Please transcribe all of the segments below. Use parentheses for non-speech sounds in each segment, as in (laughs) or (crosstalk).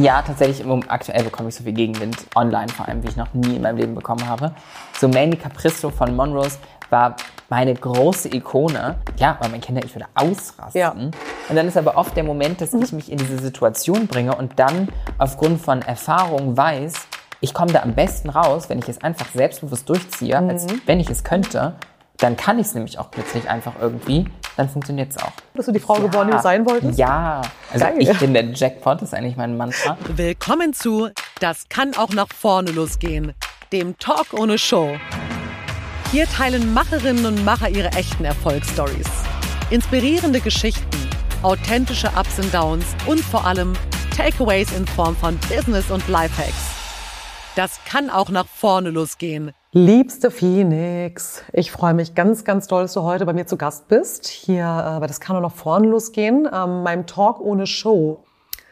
Ja, tatsächlich, aktuell bekomme ich so viel Gegenwind online, vor allem, wie ich noch nie in meinem Leben bekommen habe. So Mandy Capristo von Monrose war meine große Ikone. Ja, weil mein Kinder, ich würde ausrasten. Ja. Und dann ist aber oft der Moment, dass ich mich in diese Situation bringe und dann aufgrund von Erfahrung weiß, ich komme da am besten raus, wenn ich es einfach selbstbewusst durchziehe, mhm. als wenn ich es könnte. Dann kann ich es nämlich auch plötzlich einfach irgendwie. Dann funktioniert es auch. Bist du die Frau ja. geworden, die du sein wolltest? Ja. Also Geil. ich bin der Jackpot, das ist eigentlich mein Mantra. Willkommen zu Das kann auch nach vorne losgehen, dem Talk ohne Show. Hier teilen Macherinnen und Macher ihre echten Erfolgsstories. Inspirierende Geschichten, authentische Ups und Downs und vor allem Takeaways in Form von Business und Lifehacks. Das kann auch nach vorne losgehen. Liebste Phoenix, ich freue mich ganz, ganz doll, dass du heute bei mir zu Gast bist. Hier äh, Das kann auch nach vorne losgehen, ähm, meinem Talk ohne Show.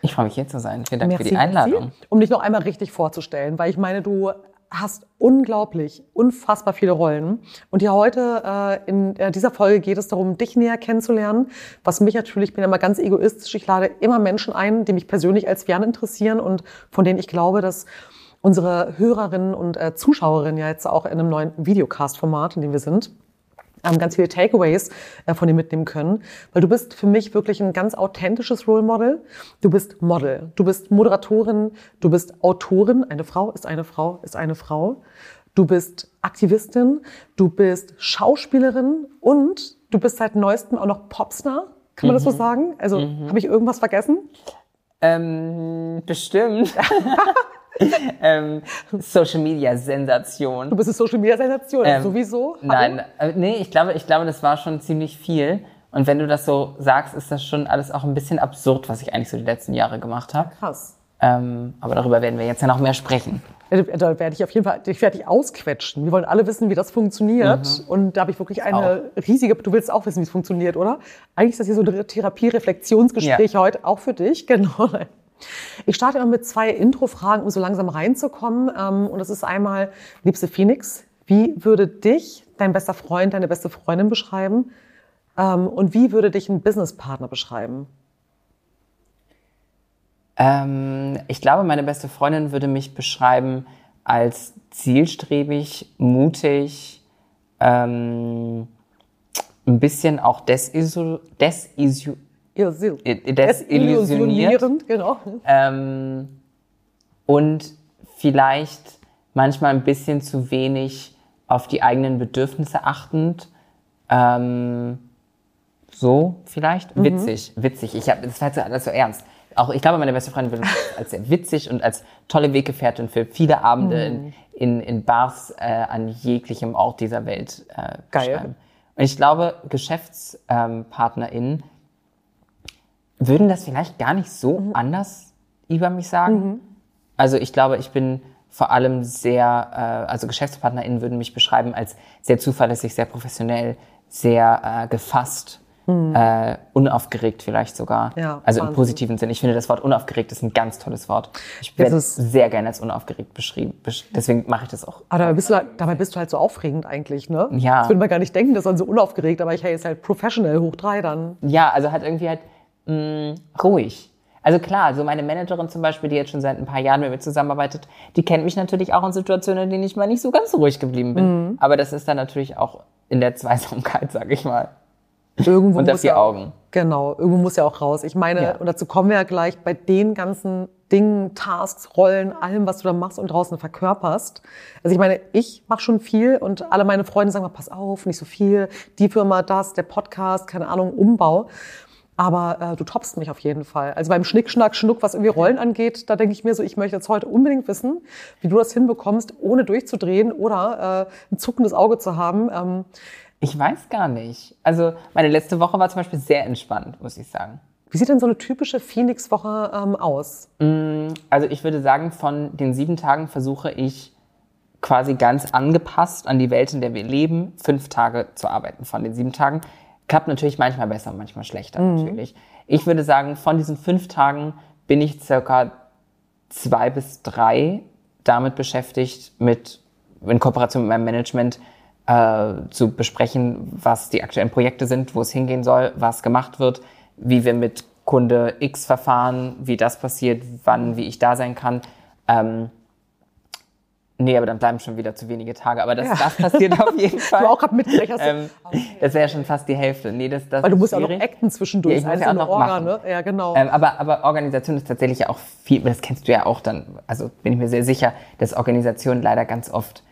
Ich freue mich hier zu sein. Vielen Dank merci, für die Einladung. Merci, um dich noch einmal richtig vorzustellen, weil ich meine, du hast unglaublich, unfassbar viele Rollen. Und hier heute äh, in äh, dieser Folge geht es darum, dich näher kennenzulernen. Was mich natürlich, ich bin immer ganz egoistisch, ich lade immer Menschen ein, die mich persönlich als Fern interessieren und von denen ich glaube, dass unsere Hörerinnen und äh, Zuschauerinnen ja jetzt auch in einem neuen Videocast-Format, in dem wir sind, ähm, ganz viele Takeaways äh, von dir mitnehmen können, weil du bist für mich wirklich ein ganz authentisches Role Model. Du bist Model, du bist Moderatorin, du bist Autorin. Eine Frau ist eine Frau ist eine Frau. Du bist Aktivistin, du bist Schauspielerin und du bist seit neuestem auch noch Popstar. Kann man mhm. das so mhm. sagen? Also mhm. habe ich irgendwas vergessen? Ähm, bestimmt. (laughs) (laughs) ähm, Social Media Sensation. Du bist eine Social Media Sensation, ähm, sowieso? Nein, äh, nee, ich glaube, ich glaube, das war schon ziemlich viel. Und wenn du das so sagst, ist das schon alles auch ein bisschen absurd, was ich eigentlich so die letzten Jahre gemacht habe. Krass. Ähm, aber darüber werden wir jetzt ja noch mehr sprechen. Da werde ich auf jeden Fall, ich werde dich ausquetschen. Wir wollen alle wissen, wie das funktioniert. Mhm. Und da habe ich wirklich eine auch. riesige, du willst auch wissen, wie es funktioniert, oder? Eigentlich ist das hier so ein Therapie-Reflexionsgespräch ja. heute, auch für dich, (laughs) genau. Ich starte immer mit zwei Intro-Fragen, um so langsam reinzukommen. Ähm, und das ist einmal, liebste Phoenix, wie würde dich dein bester Freund, deine beste Freundin beschreiben? Ähm, und wie würde dich ein Businesspartner beschreiben? Ähm, ich glaube, meine beste Freundin würde mich beschreiben als zielstrebig, mutig, ähm, ein bisschen auch desillusioniert. Illusion. Desillusionierend, genau. Ähm, und vielleicht manchmal ein bisschen zu wenig auf die eigenen Bedürfnisse achtend. Ähm, so vielleicht? Mhm. Witzig, witzig. Ich hab, das war jetzt alles so ernst. Auch ich glaube, meine beste Freundin würde mich als sehr witzig und als tolle Weggefährtin für viele Abende mhm. in, in, in Bars äh, an jeglichem Ort dieser Welt äh, Geil. Beschreiben. Und ich glaube, GeschäftspartnerInnen ähm, würden das vielleicht gar nicht so mhm. anders über mich sagen. Mhm. Also ich glaube, ich bin vor allem sehr, äh, also GeschäftspartnerInnen würden mich beschreiben als sehr zuverlässig, sehr professionell, sehr äh, gefasst, mhm. äh, unaufgeregt vielleicht sogar. Ja, also Wahnsinn. im positiven Sinn. Ich finde, das Wort unaufgeregt ist ein ganz tolles Wort. Ich werde sehr gerne als unaufgeregt beschrieben. Deswegen mache ich das auch. Aber dabei bist, du halt, dabei bist du halt so aufregend eigentlich, ne? Ja. Das würde man gar nicht denken, dass man so unaufgeregt, aber ich hey, ist halt professional hoch drei dann. Ja, also halt irgendwie halt mh, mm, ruhig. Also klar, so meine Managerin zum Beispiel, die jetzt schon seit ein paar Jahren mit mir zusammenarbeitet, die kennt mich natürlich auch in Situationen, in denen ich mal nicht so ganz ruhig geblieben bin. Mhm. Aber das ist dann natürlich auch in der Zweisamkeit, (laughs) sag ich mal. Irgendwo Unter muss vier ja, Augen. Genau, irgendwo muss ja auch raus. Ich meine, ja. und dazu kommen wir ja gleich bei den ganzen Dingen, Tasks, Rollen, allem, was du da machst und draußen verkörperst. Also ich meine, ich mache schon viel und alle meine Freunde sagen mal, pass auf, nicht so viel, die Firma, das, der Podcast, keine Ahnung, Umbau. Aber äh, du toppst mich auf jeden Fall. Also beim Schnick, Schnack, Schnuck, was irgendwie Rollen angeht, da denke ich mir so, ich möchte jetzt heute unbedingt wissen, wie du das hinbekommst, ohne durchzudrehen oder äh, ein zuckendes Auge zu haben. Ähm, ich weiß gar nicht. Also meine letzte Woche war zum Beispiel sehr entspannt, muss ich sagen. Wie sieht denn so eine typische Phoenix-Woche ähm, aus? Mm, also ich würde sagen, von den sieben Tagen versuche ich quasi ganz angepasst an die Welt, in der wir leben, fünf Tage zu arbeiten von den sieben Tagen. Klappt natürlich manchmal besser, manchmal schlechter mhm. natürlich. Ich würde sagen, von diesen fünf Tagen bin ich circa zwei bis drei damit beschäftigt, mit in Kooperation mit meinem Management äh, zu besprechen, was die aktuellen Projekte sind, wo es hingehen soll, was gemacht wird, wie wir mit Kunde X Verfahren, wie das passiert, wann, wie ich da sein kann. Ähm, nee, aber dann bleiben schon wieder zu wenige Tage. Aber das, Ja. das passiert auf jeden (laughs) Fall. Du auch gerade mitgerechnet. ähm, das wäre schon fast die Hälfte. Nee, das, das Weil du musst ja auch noch acten zwischendurch. Ja, ich Das muss ist ja auch noch Orga, machen. ne? Ja, genau. Ähm, aber, aber Organisation ist tatsächlich auch viel, das kennst du ja auch dann, also bin ich mir sehr sicher, dass Organisation leider ganz oft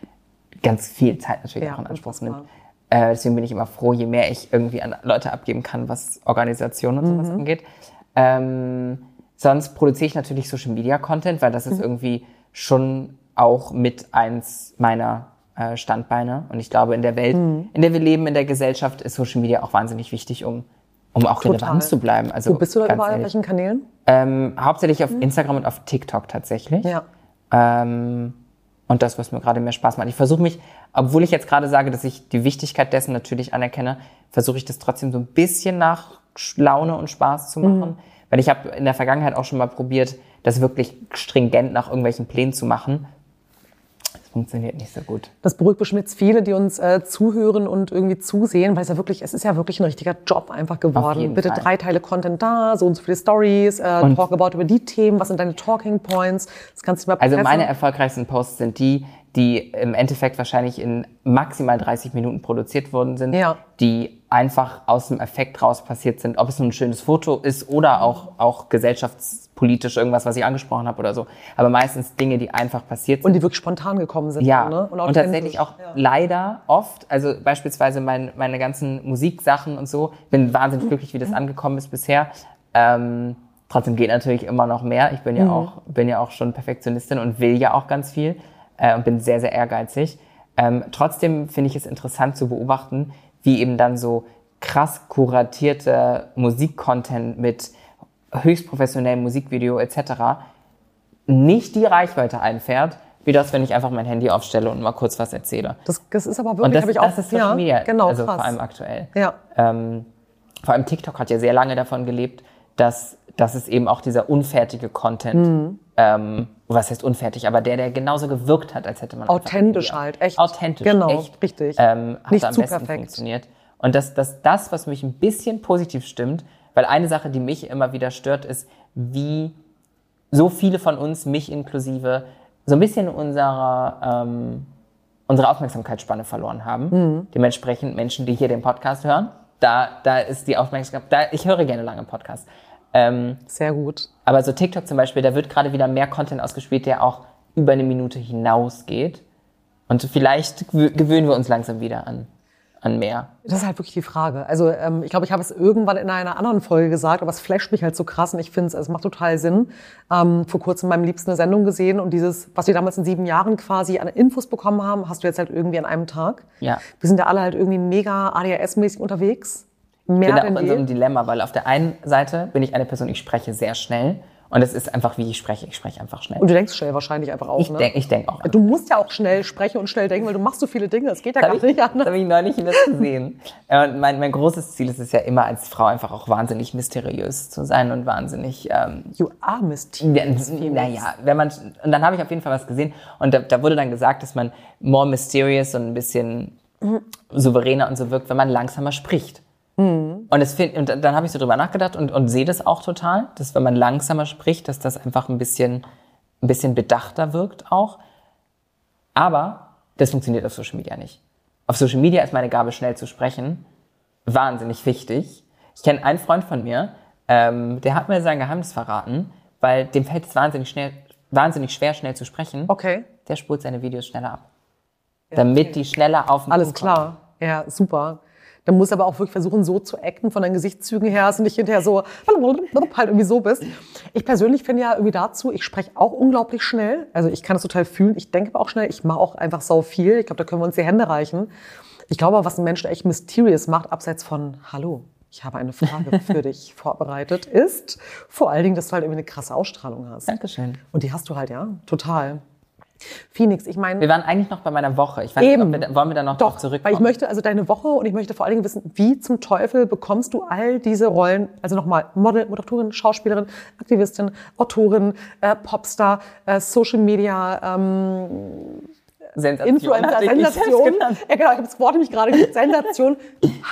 ganz viel Zeit natürlich Ja, auch in Anspruch nimmt. Äh, deswegen bin ich immer froh, je mehr ich irgendwie an Leute abgeben kann, was Organisation und sowas Mhm. angeht. Ähm, sonst produziere ich natürlich Social Media Content, weil Mhm. das ist irgendwie schon auch mit eins meiner äh, Standbeine. Und ich glaube, in der Welt, Mhm. in der wir leben, in der Gesellschaft, ist Social Media auch wahnsinnig wichtig, um, um auch Total. relevant zu bleiben. Also Wo bist du da überall? Auf welchen Kanälen? Ähm, hauptsächlich auf Instagram und auf TikTok tatsächlich. Ja. Ähm, und das, was mir gerade mehr Spaß macht. Ich versuche mich, obwohl ich jetzt gerade sage, dass ich die Wichtigkeit dessen natürlich anerkenne, versuche ich das trotzdem so ein bisschen nach Laune und Spaß zu machen. Weil ich habe in der Vergangenheit auch schon mal probiert, das wirklich stringent nach irgendwelchen Plänen zu machen. Das funktioniert nicht so gut. Das beruhigt bestimmt viele, die uns äh, zuhören und irgendwie zusehen, weil es ja wirklich, es ist ja wirklich ein richtiger Job einfach geworden. Bitte Fall. drei Teile Content da, so und so viele Stories, äh, Und- Talk about über die Themen, was sind deine Talking Points, das kannst du mal Also pressen. meine erfolgreichsten Posts sind die, die im Endeffekt wahrscheinlich in maximal 30 Minuten produziert worden sind, Ja. die einfach aus dem Effekt raus passiert sind, ob es nun ein schönes Foto ist oder auch, auch gesellschaftspolitisch irgendwas, was ich angesprochen habe oder so. Aber meistens Dinge, die einfach passiert sind. und die wirklich spontan gekommen sind. Ja, ne? und, authentisch. tatsächlich auch leider oft, also beispielsweise mein, meine ganzen Musiksachen und so, bin wahnsinnig glücklich, wie das angekommen ist bisher. Ähm, trotzdem geht natürlich immer noch mehr. Ich bin ja auch, bin ja auch schon Perfektionistin und will ja auch ganz viel äh, und bin sehr, sehr ehrgeizig. Ähm, trotzdem finde ich es interessant zu beobachten, wie eben dann so krass kuratierte Musikcontent mit höchst professionellem Musikvideo etc nicht die Reichweite einfährt, wie das, wenn ich einfach mein Handy aufstelle und mal kurz was erzähle. Das, das ist aber wirklich, habe ich auch, das ist Social Media, genau, also krass. vor allem aktuell. ja. Ähm, vor allem TikTok hat ja sehr lange davon gelebt, dass, dass es eben auch dieser unfertige Content, Mhm. ähm, was heißt unfertig, aber der, der genauso gewirkt hat, als hätte man Authentisch halt, echt. Authentisch, Genau, echt, richtig. Ähm, hat Nicht am besten perfekt. funktioniert. Und das, das, das, was mich ein bisschen positiv stimmt, weil eine Sache, die mich immer wieder stört, ist, wie so viele von uns, mich inklusive, so ein bisschen unsere, ähm, unsere Aufmerksamkeitsspanne verloren haben. Mhm. Dementsprechend Menschen, die hier den Podcast hören, da, da ist die Aufmerksamkeit, da, ich höre gerne lange Podcasts. Ähm, Sehr gut. aber so TikTok zum Beispiel, da wird gerade wieder mehr Content ausgespielt, der auch über eine Minute hinausgeht. Und vielleicht gewö- gewöhnen wir uns langsam wieder an, an mehr. Das ist halt wirklich die Frage. Also ähm, ich glaube, ich habe es irgendwann in einer anderen Folge gesagt, aber es flasht mich halt so krass und ich finde es, es macht total Sinn. Ähm, vor kurzem meinem Liebsten eine Sendung gesehen und dieses, was wir damals in sieben Jahren quasi an Infos bekommen haben, hast du jetzt halt irgendwie an einem Tag. Ja. Wir sind ja alle halt irgendwie mega ADHS-mäßig unterwegs. Mehr Ich bin da auch in so einem Dilemma, weil auf der einen Seite bin ich eine Person, ich spreche sehr schnell. Und es ist einfach, wie ich spreche. Ich spreche einfach schnell. Und du denkst schnell wahrscheinlich einfach auch, ich ne? denke ich denk auch. Du musst ja auch schnell sprechen und schnell denken, weil du machst so viele Dinge. Das geht ja Das gar habe ich, nicht das anders. hab ich neulich das gesehen. (laughs) Und mein, mein großes Ziel ist es ja immer, als Frau einfach auch wahnsinnig mysteriös zu sein und wahnsinnig ähm, You are mysterious. Ja, naja, wenn man und dann habe ich auf jeden Fall was gesehen und da, da wurde dann gesagt, dass man more mysterious und ein bisschen souveräner und so wirkt, wenn man langsamer spricht. Und, es find, und dann habe ich so drüber nachgedacht und, und sehe das auch total, dass wenn man langsamer spricht, dass das einfach ein bisschen, ein bisschen bedachter wirkt auch. Aber das funktioniert auf Social Media nicht. Auf Social Media ist meine Gabe, schnell zu sprechen, wahnsinnig wichtig. Ich kenne einen Freund von mir, ähm, der hat mir sein Geheimnis verraten, weil dem fällt es wahnsinnig, schnell, wahnsinnig schwer, schnell zu sprechen. Okay, Der spult seine Videos schneller ab. damit die schneller auf den alles Punkt kommen. klar. Ja, super. Dann musst du aber auch wirklich versuchen, so zu acten von deinen Gesichtszügen her, dass du nicht hinterher so (laughs) halt irgendwie so bist. Ich persönlich finde ja irgendwie dazu, ich spreche auch unglaublich schnell. Also ich kann das total fühlen. Ich denke aber auch schnell. Ich mache auch einfach sau viel. Ich glaube, da können wir uns die Hände reichen. Ich glaube, was einen Menschen echt mysterious macht, abseits von Hallo, ich habe eine Frage (laughs) für dich vorbereitet, ist vor allen Dingen, dass du halt irgendwie eine krasse Ausstrahlung hast. Dankeschön. Und die hast du halt, ja, total. Phoenix, ich meine. Wir waren eigentlich noch bei meiner Woche. Ich weiß Eben. nicht, wir, wollen wir da noch Doch, zurückkommen? weil ich möchte also deine Woche und ich möchte vor allen Dingen wissen, wie zum Teufel bekommst du all diese Rollen, also nochmal Model, Moderatorin, Schauspielerin, Aktivistin, Autorin, äh, Popstar, äh, Social Media, ähm, Sensation Influencer, Sensation. Ja genau, ich habe das Wort nämlich gerade gesagt, Sensation.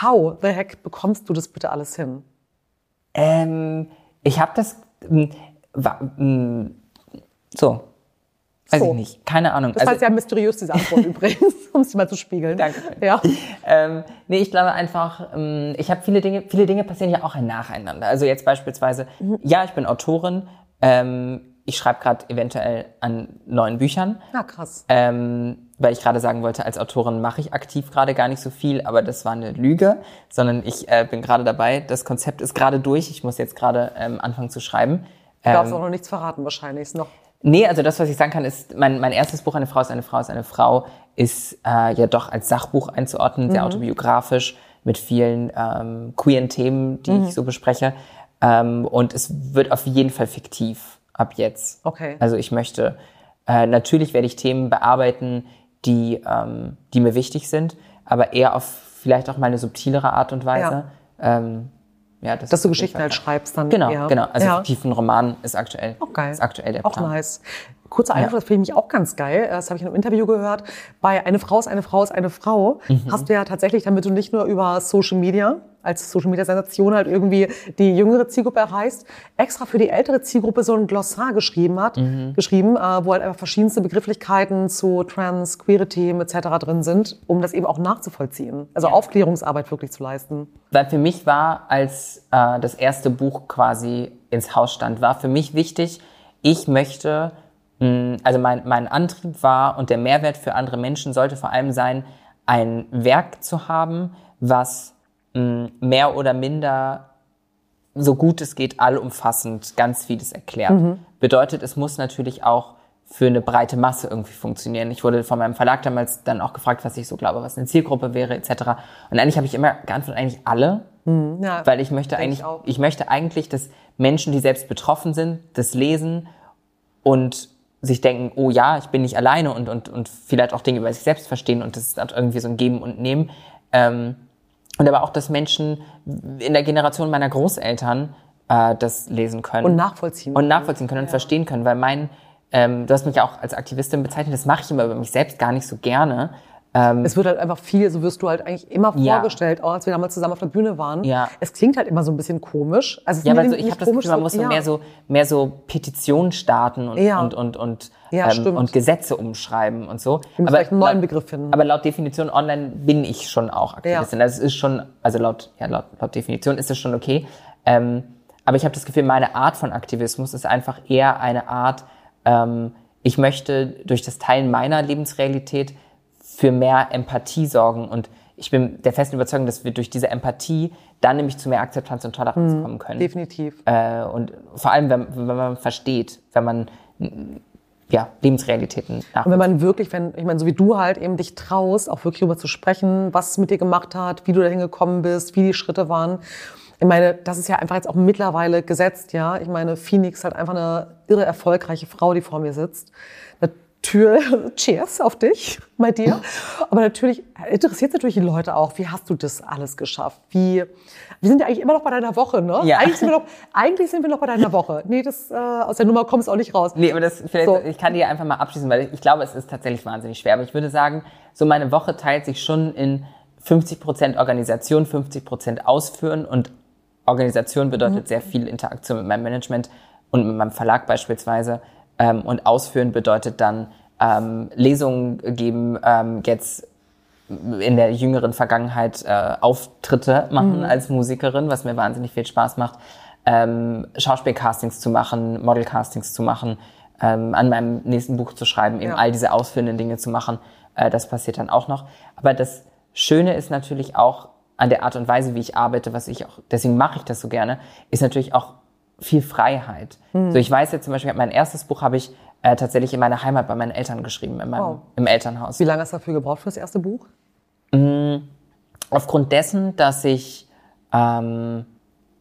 How the heck bekommst du das bitte alles hin? Ähm, Ich habe das. m, wa- m, so. Weiß So. ich nicht. Keine Ahnung. Das war jetzt ja mysteriös, diese Antwort (laughs) übrigens, um es mal zu spiegeln. Danke. Ja. Ähm, nee, ich glaube einfach, ähm, ich habe viele Dinge, viele Dinge passieren ja auch nacheinander. Also jetzt beispielsweise, ja, ich bin Autorin, ähm, ich schreibe gerade eventuell an neuen Büchern, Na krass. ähm, weil ich gerade sagen wollte, als Autorin mache ich aktiv gerade gar nicht so viel, aber das war eine Lüge, sondern ich äh, bin gerade dabei, das Konzept ist gerade durch, ich muss jetzt gerade ähm, anfangen zu schreiben. Du darfst Ähm, auch noch nichts verraten wahrscheinlich. Ist noch Nee, also das, was ich sagen kann, ist, mein, mein erstes Buch, Eine Frau ist eine Frau ist eine Frau, ist äh, ja doch als Sachbuch einzuordnen, sehr autobiografisch, mit vielen ähm, queeren Themen, die ich so bespreche. Ähm, und es wird auf jeden Fall fiktiv ab jetzt. Okay. Also ich möchte, äh, natürlich werde ich Themen bearbeiten, die, ähm, die mir wichtig sind, aber eher auf vielleicht auch mal eine subtilere Art und Weise. Ähm, ja, das dass du Geschichten halt schreibst dann. Genau, eher. genau. Also ja. fiktiven Roman ist aktuell, Auch geil. ist aktuell der Auch Plan. nice. Kurzer Einwurf, das finde ich auch ganz geil. Das habe ich in einem Interview gehört. Bei Eine Frau ist eine Frau ist eine Frau Mhm. hast du ja tatsächlich, damit du nicht nur über Social Media als Social Media Sensation halt irgendwie die jüngere Zielgruppe erreichst, extra für die ältere Zielgruppe so ein Glossar geschrieben hat, Mhm. geschrieben, äh, wo halt einfach verschiedenste Begrifflichkeiten zu Trans, queere Themen etc. drin sind, um das eben auch nachzuvollziehen. Also Aufklärungsarbeit wirklich zu leisten. Weil für mich war, als äh, das erste Buch quasi ins Haus stand, war für mich wichtig, ich möchte, mh, also mein, mein Antrieb war und der Mehrwert für andere Menschen sollte vor allem sein, ein Werk zu haben, was mehr oder minder so gut es geht, allumfassend ganz vieles erklärt. Bedeutet, es muss natürlich auch für eine breite Masse irgendwie funktionieren. Ich wurde von meinem Verlag damals dann auch gefragt, was ich so glaube, was eine Zielgruppe wäre, etc. Und eigentlich habe ich immer geantwortet, eigentlich alle, Ja, weil ich möchte eigentlich, ich ich möchte eigentlich, dass Menschen, die selbst betroffen sind, das lesen und sich denken, oh ja, ich bin nicht alleine und, und, und vielleicht auch Dinge über sich selbst verstehen und das ist dann irgendwie so ein Geben und Nehmen. Ähm, und aber auch, dass Menschen in der Generation meiner Großeltern äh, das lesen können. Und nachvollziehen Und nachvollziehen können und verstehen können, weil mein, ähm, du hast mich ja auch als Aktivistin bezeichnet, das mache ich immer über mich selbst gar nicht so gerne. Es wird halt einfach viel, so wirst du halt eigentlich immer Ja. vorgestellt, auch als wir damals zusammen auf der Bühne waren. Ja. Es klingt halt immer so ein bisschen komisch. Also es Ja, weil so, ich habe das Gefühl, man muss so ja. mehr so mehr so Petitionen starten und Ja. und und und, Ja, ähm, und Gesetze umschreiben und so. Wir müssen vielleicht einen neuen laut- Begriff finden. Aber laut Definition online bin ich schon auch Aktivistin. Das ist schon, also laut ja laut, laut Definition ist es schon okay. Ähm, aber ich habe das Gefühl, meine Art von Aktivismus ist einfach eher eine Art. Ähm, ich möchte durch das Teilen meiner Lebensrealität für mehr Empathie sorgen und ich bin der festen Überzeugung, dass wir durch diese Empathie dann nämlich zu mehr Akzeptanz und Toleranz kommen können. Definitiv. Äh, und vor allem, wenn, wenn man versteht, wenn man ja, Lebensrealitäten Und wenn man wirklich, wenn, ich meine, so wie du halt eben dich traust, auch wirklich darüber zu sprechen, was es mit dir gemacht hat, wie du dahin gekommen bist, wie die Schritte waren. Ich meine, das ist ja einfach jetzt auch mittlerweile gesetzt, ja. Ich meine, Phoenix halt einfach eine irre erfolgreiche Frau, die vor mir sitzt. Natürlich, (laughs) cheers auf dich, bei dir. Aber natürlich interessiert natürlich die Leute auch, wie hast du das alles geschafft? Wie, wir sind ja eigentlich immer noch bei deiner Woche, ne? Ja. Eigentlich sind wir noch, eigentlich sind wir noch bei deiner Woche. Nee, das, äh, aus der Nummer kommst du auch nicht raus. Nee, aber das vielleicht, So. ich kann die einfach mal abschließen, weil ich glaube, es ist tatsächlich wahnsinnig schwer. Aber ich würde sagen, so meine Woche teilt sich schon in 50% Organisation, 50% Ausführen und Organisation bedeutet sehr viel Interaktion mit meinem Management und mit meinem Verlag beispielsweise. Ähm, und Ausführen bedeutet dann ähm, Lesungen geben, ähm, jetzt in der jüngeren Vergangenheit äh, Auftritte machen als Musikerin, was mir wahnsinnig viel Spaß macht, ähm, Schauspielcastings zu machen, Modelcastings zu machen, ähm, an meinem nächsten Buch zu schreiben, eben Ja. all diese ausführenden Dinge zu machen. Äh, das passiert dann auch noch. Aber das Schöne ist natürlich auch an der Art und Weise, wie ich arbeite, was ich auch, deswegen mache ich das so gerne, ist natürlich auch viel Freiheit. So, ich weiß jetzt zum Beispiel, mein erstes Buch habe ich äh, tatsächlich in meiner Heimat bei meinen Eltern geschrieben, in meinem, Wow. im Elternhaus. Wie lange hast du dafür gebraucht für das erste Buch? aufgrund dessen, dass ich ähm,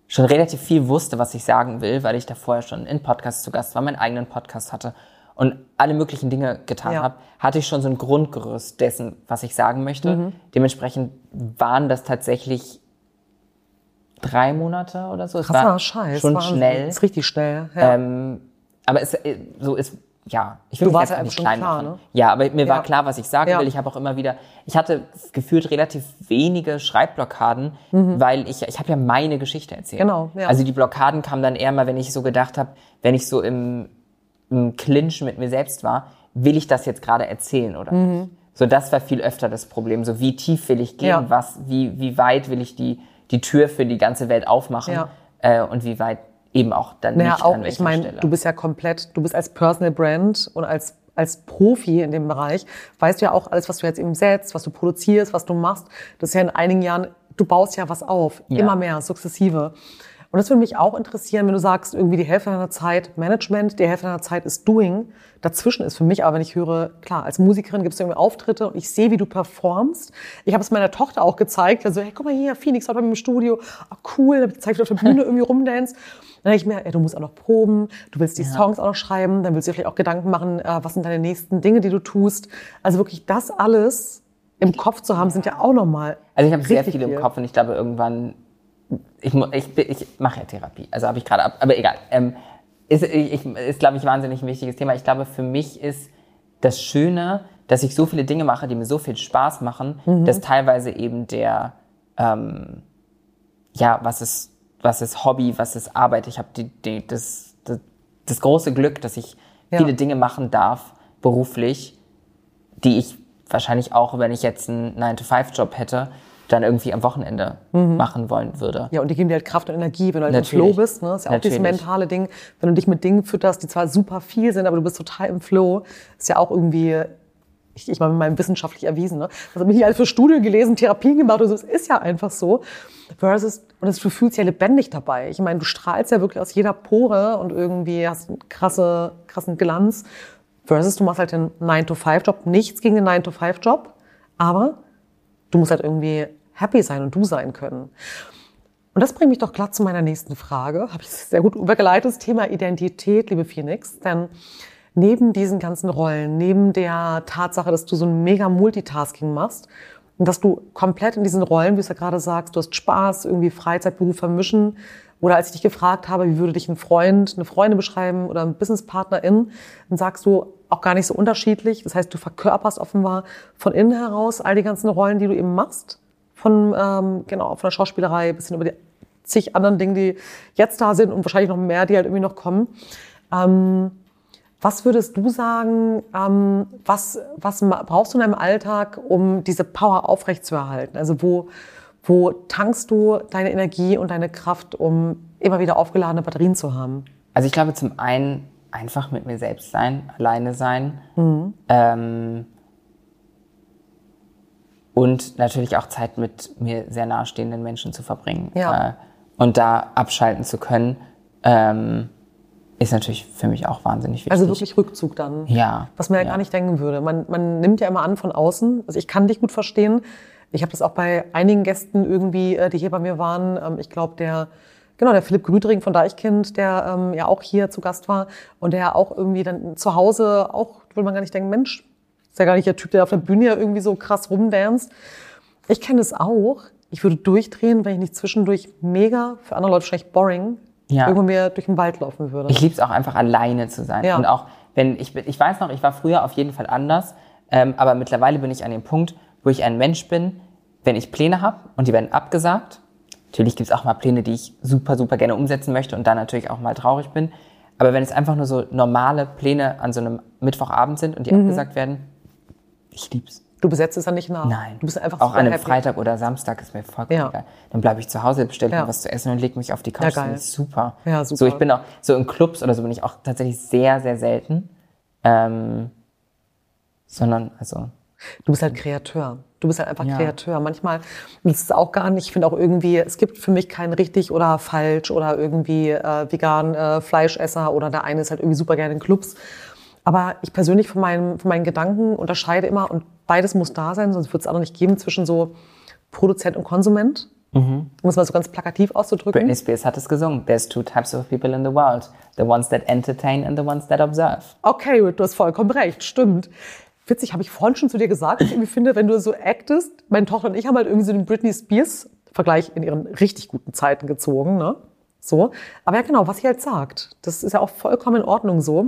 schon relativ viel wusste, was ich sagen will, weil ich da vorher schon in Podcasts zu Gast war, meinen eigenen Podcast hatte und alle möglichen Dinge getan Ja. habe, hatte ich schon so ein Grundgerüst dessen, was ich sagen möchte. Mhm. Dementsprechend waren das tatsächlich drei Monate oder so. Es Krasser war Scheiß. schon Wahnsinn. schnell. Ist richtig schnell. Ja. Ähm, aber es, äh, so, es ja, ich will Du mich warst jetzt auch nicht klein klar, machen. ne? Ja, aber mir Ja. war klar, was ich sagen Ja. will. Ich habe auch immer wieder, ich hatte gefühlt relativ wenige Schreibblockaden, weil ich, ich habe ja meine Geschichte erzählt. Mhm. Genau, ja. Also die Blockaden kamen dann eher mal, wenn ich so gedacht habe, wenn ich so im, im Clinch mit mir selbst war, will ich das jetzt gerade erzählen oder Mhm. nicht? So, das war viel öfter das Problem. So, wie tief will ich gehen? Was, wie, wie weit will ich die, die Tür für die ganze Welt aufmachen? Ja. Äh, und wie weit eben auch dann Naja, nicht auch, an ich meine, Stelle. du bist ja komplett, du bist als Personal Brand und als, als Profi in dem Bereich, weißt du ja auch alles, was du jetzt eben setzt, was du produzierst, was du machst. Das ist ja in einigen Jahren, du baust ja was auf, Ja. immer mehr, sukzessive. Und das würde mich auch interessieren, wenn du sagst, irgendwie die Hälfte deiner Zeit Management, die Hälfte deiner Zeit ist Doing. Dazwischen ist für mich aber, wenn ich höre, klar, als Musikerin gibt es irgendwie Auftritte und ich sehe, wie du performst. Ich habe es meiner Tochter auch gezeigt. Also, hey, guck mal hier, Phoenix war bei mir im Studio. Ah, cool, dann zeig ich auf der (laughs) Bühne irgendwie rumdance. Dann denke ich mir, ey, du musst auch noch proben, du willst die Songs auch noch schreiben, dann willst du dir vielleicht auch Gedanken machen, äh, was sind deine nächsten Dinge, die du tust. Also wirklich das alles im Kopf zu haben, sind ja auch nochmal. Also ich habe sehr richtig viel im viel. Kopf und ich glaube irgendwann, ich, ich, ich mache ja Therapie, also habe ich gerade ab, aber egal. Ähm, ist, ich, ist glaube ich, wahnsinnig ein wichtiges Thema. Ich glaube, für mich ist das Schöne, dass ich so viele Dinge mache, die mir so viel Spaß machen, Mhm. dass teilweise eben der, ähm, ja, was ist, was ist Hobby, was ist Arbeit. Ich habe die, die, das, das, das große Glück, dass ich Ja. viele Dinge machen darf, beruflich, die ich wahrscheinlich auch, wenn ich jetzt einen 9-to-5-Job hätte, dann irgendwie am Wochenende machen wollen würde. Ja, und die geben dir halt Kraft und Energie, wenn du halt im Flow bist. Ne? Das ist ja auch dieses Natürlich. mentale Ding. Wenn du dich mit Dingen fütterst, die zwar super viel sind, aber du bist total im Flow, ist ja auch irgendwie, ich, ich meine, mit meinem wissenschaftlich erwiesen. Ne? Das habe ich nicht alles für Studien gelesen, Therapien gemacht und so. Es ist ja einfach so. Versus, und das, du fühlst ja lebendig dabei. Ich meine, du strahlst ja wirklich aus jeder Pore und irgendwie hast einen krasse, krassen Glanz. Versus, du machst halt den 9-to-5-Job. Nichts gegen den 9-to-5-Job, aber du musst halt irgendwie happy sein und du sein können. Und das bringt mich doch glatt zu meiner nächsten Frage. Habe ich sehr gut übergeleitet, das Thema Identität, liebe Phoenix. Denn neben diesen ganzen Rollen, neben der Tatsache, dass du so ein mega Multitasking machst und dass du komplett in diesen Rollen, wie du es ja gerade sagst, du hast Spaß, irgendwie Freizeit, Beruf vermischen. Oder als ich dich gefragt habe, wie würde dich ein Freund, eine Freundin beschreiben oder ein Businesspartnerin, dann sagst du auch gar nicht so unterschiedlich. Das heißt, du verkörperst offenbar von innen heraus all die ganzen Rollen, die du eben machst von ähm, genau von der Schauspielerei bis hin über die zig anderen Dinge, die jetzt da sind und wahrscheinlich noch mehr, die halt irgendwie noch kommen. Ähm, was würdest du sagen, ähm, was, was brauchst du in deinem Alltag, um diese Power aufrechtzuerhalten? Also wo, wo tankst du deine Energie und deine Kraft, um immer wieder aufgeladene Batterien zu haben? Also ich glaube zum einen einfach mit mir selbst sein, alleine sein. Mhm. Ähm, und natürlich auch Zeit mit mir sehr nahestehenden Menschen zu verbringen. Ja. Äh, und da abschalten zu können, ähm, ist natürlich für mich auch wahnsinnig wichtig. Also wirklich Rückzug dann. Ja. Was man ja, ja. gar nicht denken würde. Man, man nimmt ja immer an von außen. Also ich kann dich gut verstehen. Ich habe das auch bei einigen Gästen irgendwie, äh, die hier bei mir waren. Ähm, Ich glaube, der, genau, der Philipp Grütring von Deichkind, der ähm, ja auch hier zu Gast war und der auch irgendwie dann zu Hause auch, will man gar nicht denken, Mensch, ist ja gar nicht der Typ, der auf der Bühne ja irgendwie so krass rumdanzt. Ich kenne das auch. Ich würde durchdrehen, wenn ich nicht zwischendurch mega, für andere Leute wahrscheinlich boring, Ja. irgendwo mir durch den Wald laufen würde. Ich liebe es auch einfach alleine zu sein. Ja. Und auch wenn ich ich weiß noch, ich war früher auf jeden Fall anders, ähm, aber mittlerweile bin ich an dem Punkt, wo ich ein Mensch bin, wenn ich Pläne habe und die werden abgesagt. Natürlich gibt es auch mal Pläne, die ich super, super gerne umsetzen möchte und dann natürlich auch mal traurig bin. Aber wenn es einfach nur so normale Pläne an so einem Mittwochabend sind und die Mhm. abgesagt werden, ich lieb's. Du besetzt es dann nicht nach. Nein. Du bist einfach auch an einem happy. Freitag oder Samstag ist mir vollkommen Ja. egal. Dann bleibe ich zu Hause, bestelle Ja. mir was zu essen und lege mich auf die Couch. Ja, geil. Das ist super. Ja, super. So, ich bin auch, so in Clubs oder so bin ich auch tatsächlich sehr, sehr selten. Ähm, sondern, also, Du bist halt Kreateur. Du bist halt einfach Ja. Kreateur. Manchmal, das ist auch gar nicht, ich finde auch irgendwie, es gibt für mich kein richtig oder falsch oder irgendwie äh, vegan äh, Fleischesser oder der eine ist halt irgendwie super gerne in Clubs. Aber ich persönlich von, meinem, von meinen Gedanken unterscheide immer und beides muss da sein, sonst wird es auch noch nicht geben zwischen so Produzent und Konsument. Um es mal so ganz plakativ auszudrücken. Britney Spears hat es gesungen. There's two types of people in the world. The ones that entertain and the ones that observe. Okay, du hast vollkommen recht, stimmt. Witzig, habe ich vorhin schon zu dir gesagt, dass ich irgendwie finde, wenn du so actest, meine Tochter und ich haben halt irgendwie so den Britney Spears-Vergleich in ihren richtig guten Zeiten gezogen, ne? So. Aber ja, genau, was sie halt sagt, das ist ja auch vollkommen in Ordnung so.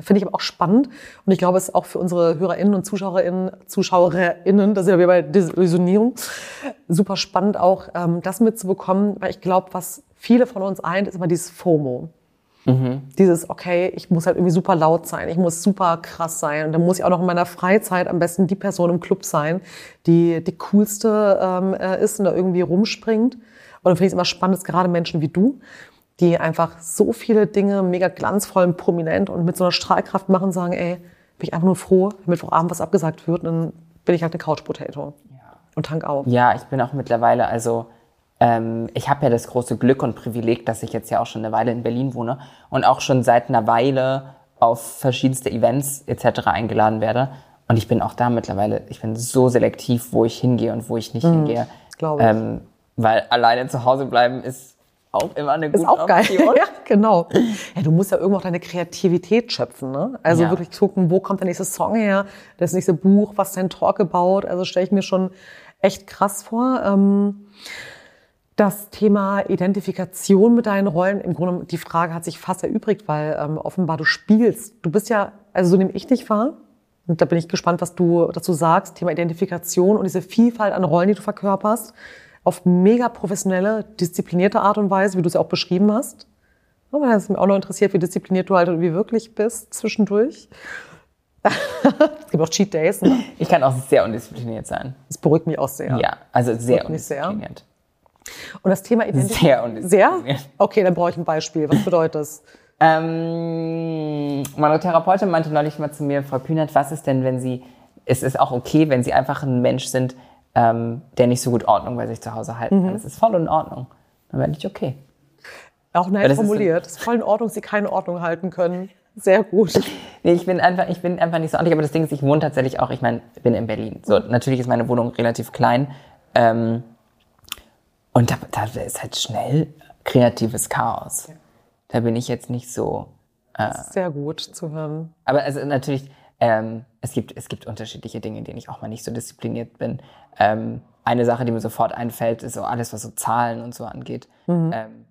Finde ich aber auch spannend. Und ich glaube, es ist auch für unsere HörerInnen und ZuschauerInnen, ZuschauerInnen, das ist ja wie bei Desillusionierung, super spannend auch, ähm, das mitzubekommen, weil ich glaube, was viele von uns eint, ist immer dieses FOMO. Mhm. Dieses, okay, ich muss halt irgendwie super laut sein, ich muss super krass sein. Und dann muss ich auch noch in meiner Freizeit am besten die Person im Club sein, die die coolste ähm, äh, ist und da irgendwie rumspringt. Und dann finde ich es immer spannend, dass gerade Menschen wie du, die einfach so viele Dinge mega glanzvoll und prominent und mit so einer Strahlkraft machen, sagen, ey, bin ich einfach nur froh, wenn Mittwochabend was abgesagt wird, dann bin ich halt eine Couch Potato. Ja. Und tank auf. Ja, ich bin auch mittlerweile, also ähm, ich habe ja das große Glück und Privileg, dass ich jetzt ja auch schon eine Weile in Berlin wohne und auch schon seit einer Weile auf verschiedenste Events etc. eingeladen werde. Und ich bin auch da mittlerweile, ich bin so selektiv, wo ich hingehe und wo ich nicht mhm, hingehe. Glaube ich. Ähm, weil alleine zu Hause bleiben ist auch immer eine gute Ist auch geil. (laughs) ja, genau. Ja, du musst ja irgendwo auch deine Kreativität schöpfen, ne? Also ja. wirklich gucken, wo kommt der nächste Song her, das nächste Buch, was dein Talk gebaut. Also stelle ich mir schon echt krass vor. Ähm, das Thema Identifikation mit deinen Rollen, im Grunde die Frage hat sich fast erübrigt, weil ähm, offenbar du spielst. Du bist ja, also so nehme ich dich wahr, und da bin ich gespannt, was du dazu sagst, Thema Identifikation und diese Vielfalt an Rollen, die du verkörperst auf mega professionelle, disziplinierte Art und Weise, wie du es ja auch beschrieben hast. Aber das ist mir auch noch interessiert, wie diszipliniert du halt wie wirklich bist zwischendurch. (laughs) es gibt auch Cheat Days. Ne? Ich kann auch sehr undiszipliniert sein. Das beruhigt mich auch sehr. Ja, also sehr undiszipliniert. Sehr. Und das Thema Identität. Sehr undiszipliniert. Sehr? Okay, dann brauche ich ein Beispiel. Was bedeutet das? (laughs) Ähm, meine Therapeutin meinte neulich mal zu mir, Frau Kühnert, was ist denn, wenn Sie, es ist auch okay, wenn Sie einfach ein Mensch sind, ähm, der nicht so gut Ordnung bei sich zu Hause halten kann. Mhm. Das ist voll in Ordnung. Dann werde ich okay. Auch nett formuliert. Es ist, ist voll in Ordnung, sie keine Ordnung halten können. Sehr gut. (laughs) Nee, ich bin einfach, ich bin einfach nicht so ordentlich, aber das Ding ist, ich wohne tatsächlich auch, ich meine, bin in Berlin. So, natürlich ist meine Wohnung relativ klein. Ähm, und da, da ist halt schnell kreatives Chaos. Da bin ich jetzt nicht so. Äh, Sehr gut zu hören. Aber also natürlich, ähm, es, gibt, es gibt unterschiedliche Dinge, in denen ich auch mal nicht so diszipliniert bin. Ähm, eine Sache, die mir sofort einfällt, ist so alles, was so Zahlen und so angeht. Mhm. Ähm,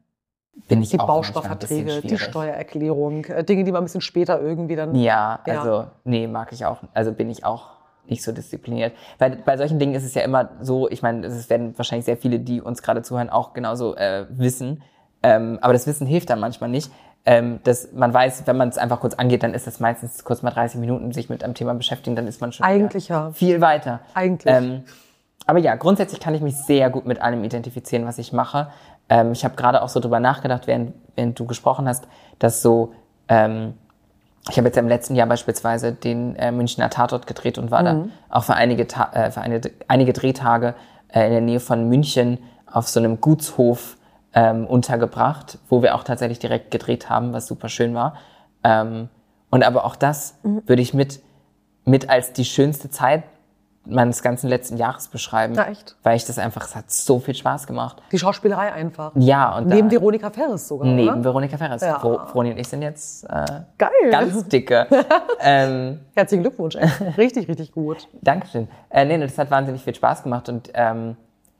bin ich die auch Baustoffverträge, die Steuererklärung, äh, Dinge, die man ein bisschen später irgendwie dann. Ja, ja, also nee, mag ich auch. Also bin ich auch nicht so diszipliniert. Weil bei solchen Dingen ist es ja immer so, ich meine, es werden wahrscheinlich sehr viele, die uns gerade zuhören, auch genauso äh, wissen. Ähm, aber das Wissen hilft dann manchmal nicht ähm, dass man weiß, wenn man es einfach kurz angeht, dann ist es meistens kurz mal 30 Minuten sich mit einem Thema beschäftigen, dann ist man schon Eigentlich ja. viel weiter. Eigentlich. Ähm, aber ja, grundsätzlich kann ich mich sehr gut mit allem identifizieren, was ich mache. Ähm, ich habe gerade auch so drüber nachgedacht, während, während du gesprochen hast, dass so, ähm, ich habe jetzt im letzten Jahr beispielsweise den äh, Münchner Tatort gedreht und war mhm. da auch für einige, Ta äh, für eine, einige Drehtage äh, in der Nähe von München auf so einem Gutshof ähm, untergebracht, wo wir auch tatsächlich direkt gedreht haben, was super schön war. Ähm, und aber auch das mhm. würde ich mit, mit als die schönste Zeit meines ganzen letzten Jahres beschreiben. Ja, echt? Weil ich das einfach, es hat so viel Spaß gemacht. Die Schauspielerei einfach. Ja, und Neben da, Veronika Ferris sogar. Neben oder? Veronika Ferris. Ja. Froni und ich sind jetzt äh, Geil. ganz dicke. (laughs) ähm, Herzlichen Glückwunsch, echt. Richtig, richtig gut. (laughs) Dankeschön. Äh, nee, das hat wahnsinnig viel Spaß gemacht und ähm,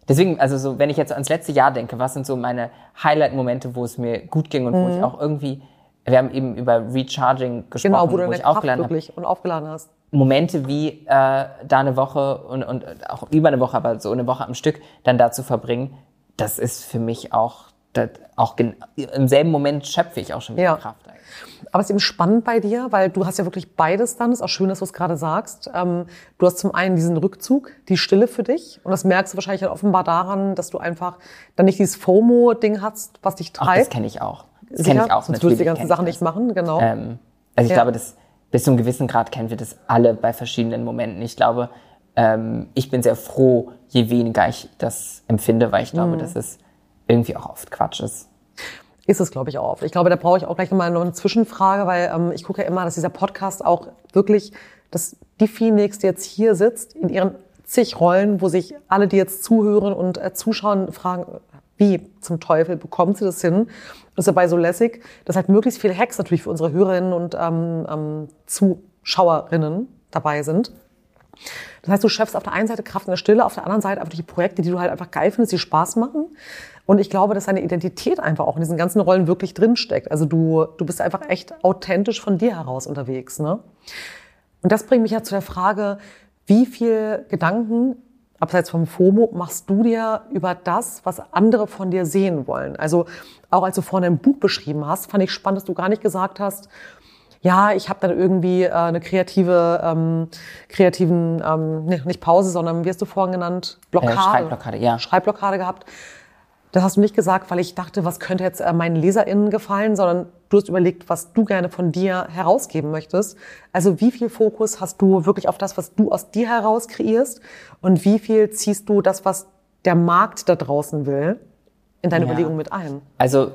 Deswegen, also so, wenn ich jetzt ans letzte Jahr denke, was sind so meine Highlight-Momente, wo es mir gut ging und mhm. wo ich mhm. auch irgendwie, wir haben eben über Recharging gesprochen, genau, wo, du wo ich aufgeladen wirklich und aufgeladen hast. Momente wie äh, da eine Woche und, und auch über eine Woche, aber so eine Woche am Stück dann da zu verbringen, das ist für mich auch, das, auch im selben Moment schöpfe ich auch schon wieder ja. Kraft. Eigentlich. Aber es ist eben spannend bei dir, weil du hast ja wirklich beides dann. Ist auch schön, dass du es gerade sagst. Ähm, du hast zum einen diesen Rückzug, die Stille für dich. Und das merkst du wahrscheinlich dann offenbar daran, dass du einfach dann nicht dieses FOMO-Ding hast, was dich treibt. Ach, das kenne ich auch. Das kenne ich auch. Sonst würdest du die ganzen Sachen nicht machen, genau. Ähm, also ich ja. glaube, das, bis zu einem gewissen Grad kennen wir das alle bei verschiedenen Momenten. Ich glaube, ähm, ich bin sehr froh, je weniger ich das empfinde, weil ich glaube, mhm. dass es irgendwie auch oft Quatsch ist. Ist es, glaube ich, auch. Ich glaube, da brauche ich auch gleich nochmal eine Zwischenfrage, weil ähm, ich gucke ja immer, dass dieser Podcast auch wirklich, dass die Phoenix, die jetzt hier sitzt, in ihren zig Rollen, wo sich alle, die jetzt zuhören und äh, zuschauen, fragen, wie zum Teufel bekommt sie das hin? Das ist dabei so lässig, dass halt möglichst viele Hacks natürlich für unsere Hörerinnen und ähm, ähm, Zuschauerinnen dabei sind. Das heißt, du schaffst auf der einen Seite Kraft in der Stille, auf der anderen Seite einfach die Projekte, die du halt einfach geil findest, die Spaß machen. Und ich glaube, dass deine Identität einfach auch in diesen ganzen Rollen wirklich drinsteckt. Also du, du bist einfach echt authentisch von dir heraus unterwegs. Ne? Und das bringt mich ja zu der Frage, wie viel Gedanken, abseits vom FOMO, machst du dir über das, was andere von dir sehen wollen? Also auch als du vorhin ein Buch beschrieben hast, fand ich spannend, dass du gar nicht gesagt hast, ja, ich habe dann irgendwie äh, eine kreative, ähm, kreativen, ähm, nee, nicht Pause, sondern wie hast du vorhin genannt? Blockade. Äh, Schreibblockade, ja. Schreibblockade gehabt. Das hast du nicht gesagt, weil ich dachte, was könnte jetzt äh, meinen LeserInnen gefallen, sondern du hast überlegt, was du gerne von dir herausgeben möchtest. Also wie viel Fokus hast du wirklich auf das, was du aus dir heraus kreierst und wie viel ziehst du das, was der Markt da draußen will, in deine ja. Überlegung mit ein? Also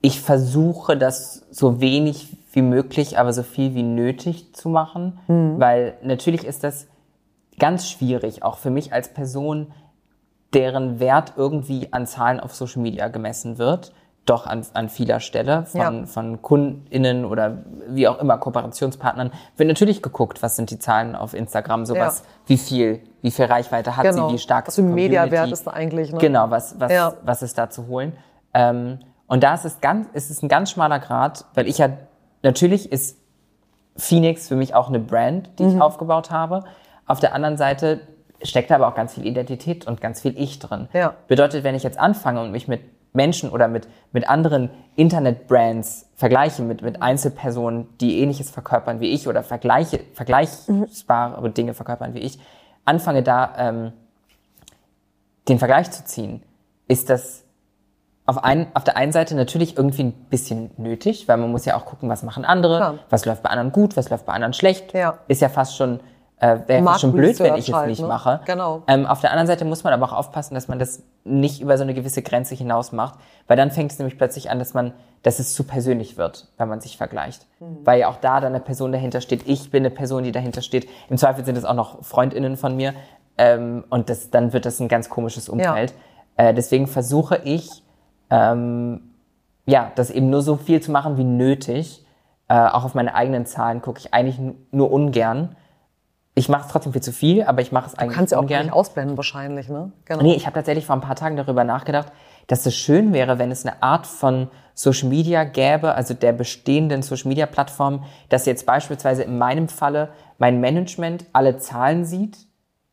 ich versuche das so wenig wie möglich, aber so viel wie nötig zu machen, mhm. weil natürlich ist das ganz schwierig, auch für mich als Person, deren Wert irgendwie an Zahlen auf Social Media gemessen wird, doch an, an vieler Stelle von, ja. von KundInnen oder wie auch immer Kooperationspartnern wird natürlich geguckt, was sind die Zahlen auf Instagram, sowas, ja. wie viel, wie viel Reichweite hat genau. sie, wie stark was ist die Mediawert ist da eigentlich, ne? Genau, was, was, ja. was ist da zu holen. Ähm, und da ist es ganz, ist es ein ganz schmaler Grad, weil ich ja, natürlich ist Phoenix für mich auch eine Brand, die mhm. ich aufgebaut habe. Auf der anderen Seite steckt aber auch ganz viel Identität und ganz viel Ich drin. Ja. Bedeutet, wenn ich jetzt anfange und mich mit Menschen oder mit, mit anderen Internet-Brands vergleiche, mit, mit Einzelpersonen, die ähnliches verkörpern wie ich oder vergleiche, vergleichbare mhm. Dinge verkörpern wie ich, anfange da ähm, den Vergleich zu ziehen, ist das auf, ein, auf der einen Seite natürlich irgendwie ein bisschen nötig, weil man muss ja auch gucken, was machen andere, Klar. was läuft bei anderen gut, was läuft bei anderen schlecht. Ja. Ist ja fast schon äh, wäre schon blöd, wenn ich es halt, nicht ne? mache. Genau. Ähm, auf der anderen Seite muss man aber auch aufpassen, dass man das nicht über so eine gewisse Grenze hinaus macht, weil dann fängt es nämlich plötzlich an, dass man, dass es zu persönlich wird, wenn man sich vergleicht. Mhm. Weil ja auch da dann eine Person dahinter steht. Ich bin eine Person, die dahinter steht. Im Zweifel sind es auch noch FreundInnen von mir. Ähm, und das, dann wird das ein ganz komisches Umfeld. Ja. Äh, deswegen versuche ich, ähm, ja, das eben nur so viel zu machen wie nötig. Äh, auch auf meine eigenen Zahlen gucke ich eigentlich nur ungern ich mache es trotzdem viel zu viel, aber ich mache es eigentlich du kannst ja auch ungern. nicht ausblenden wahrscheinlich, ne? Genau. Nee, ich habe tatsächlich vor ein paar Tagen darüber nachgedacht, dass es schön wäre, wenn es eine Art von Social Media gäbe, also der bestehenden Social Media Plattform, dass jetzt beispielsweise in meinem Falle mein Management alle Zahlen sieht,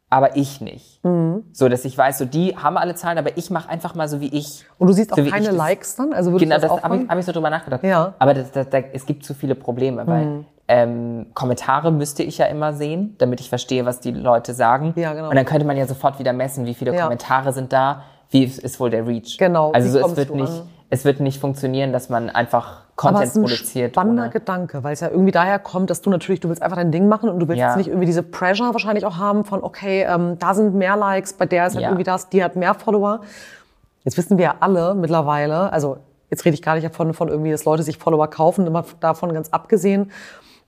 aber ich nicht. Mhm. So, dass ich weiß, so die haben alle Zahlen, aber ich mache einfach mal so wie ich. Und du siehst auch keine Likes dann? Also genau, das, das habe ich, hab ich so drüber nachgedacht. Ja. Aber das, das, das, es gibt zu viele Probleme, weil mhm. Ähm, Kommentare müsste ich ja immer sehen, damit ich verstehe, was die Leute sagen. Ja, genau. Und dann könnte man ja sofort wieder messen, wie viele ja. Kommentare sind da, wie ist wohl der Reach. Genau. Also so, es wird nicht, an? es wird nicht funktionieren, dass man einfach Content Aber es ist ein produziert. Spannender ohne. Gedanke, weil es ja irgendwie daher kommt, dass du natürlich, du willst einfach dein Ding machen und du willst ja. jetzt nicht irgendwie diese Pressure wahrscheinlich auch haben von, okay, ähm, da sind mehr Likes, bei der ist halt ja. irgendwie das, die hat mehr Follower. Jetzt wissen wir ja alle mittlerweile, also jetzt rede ich gar nicht davon, von irgendwie, dass Leute sich Follower kaufen, immer davon ganz abgesehen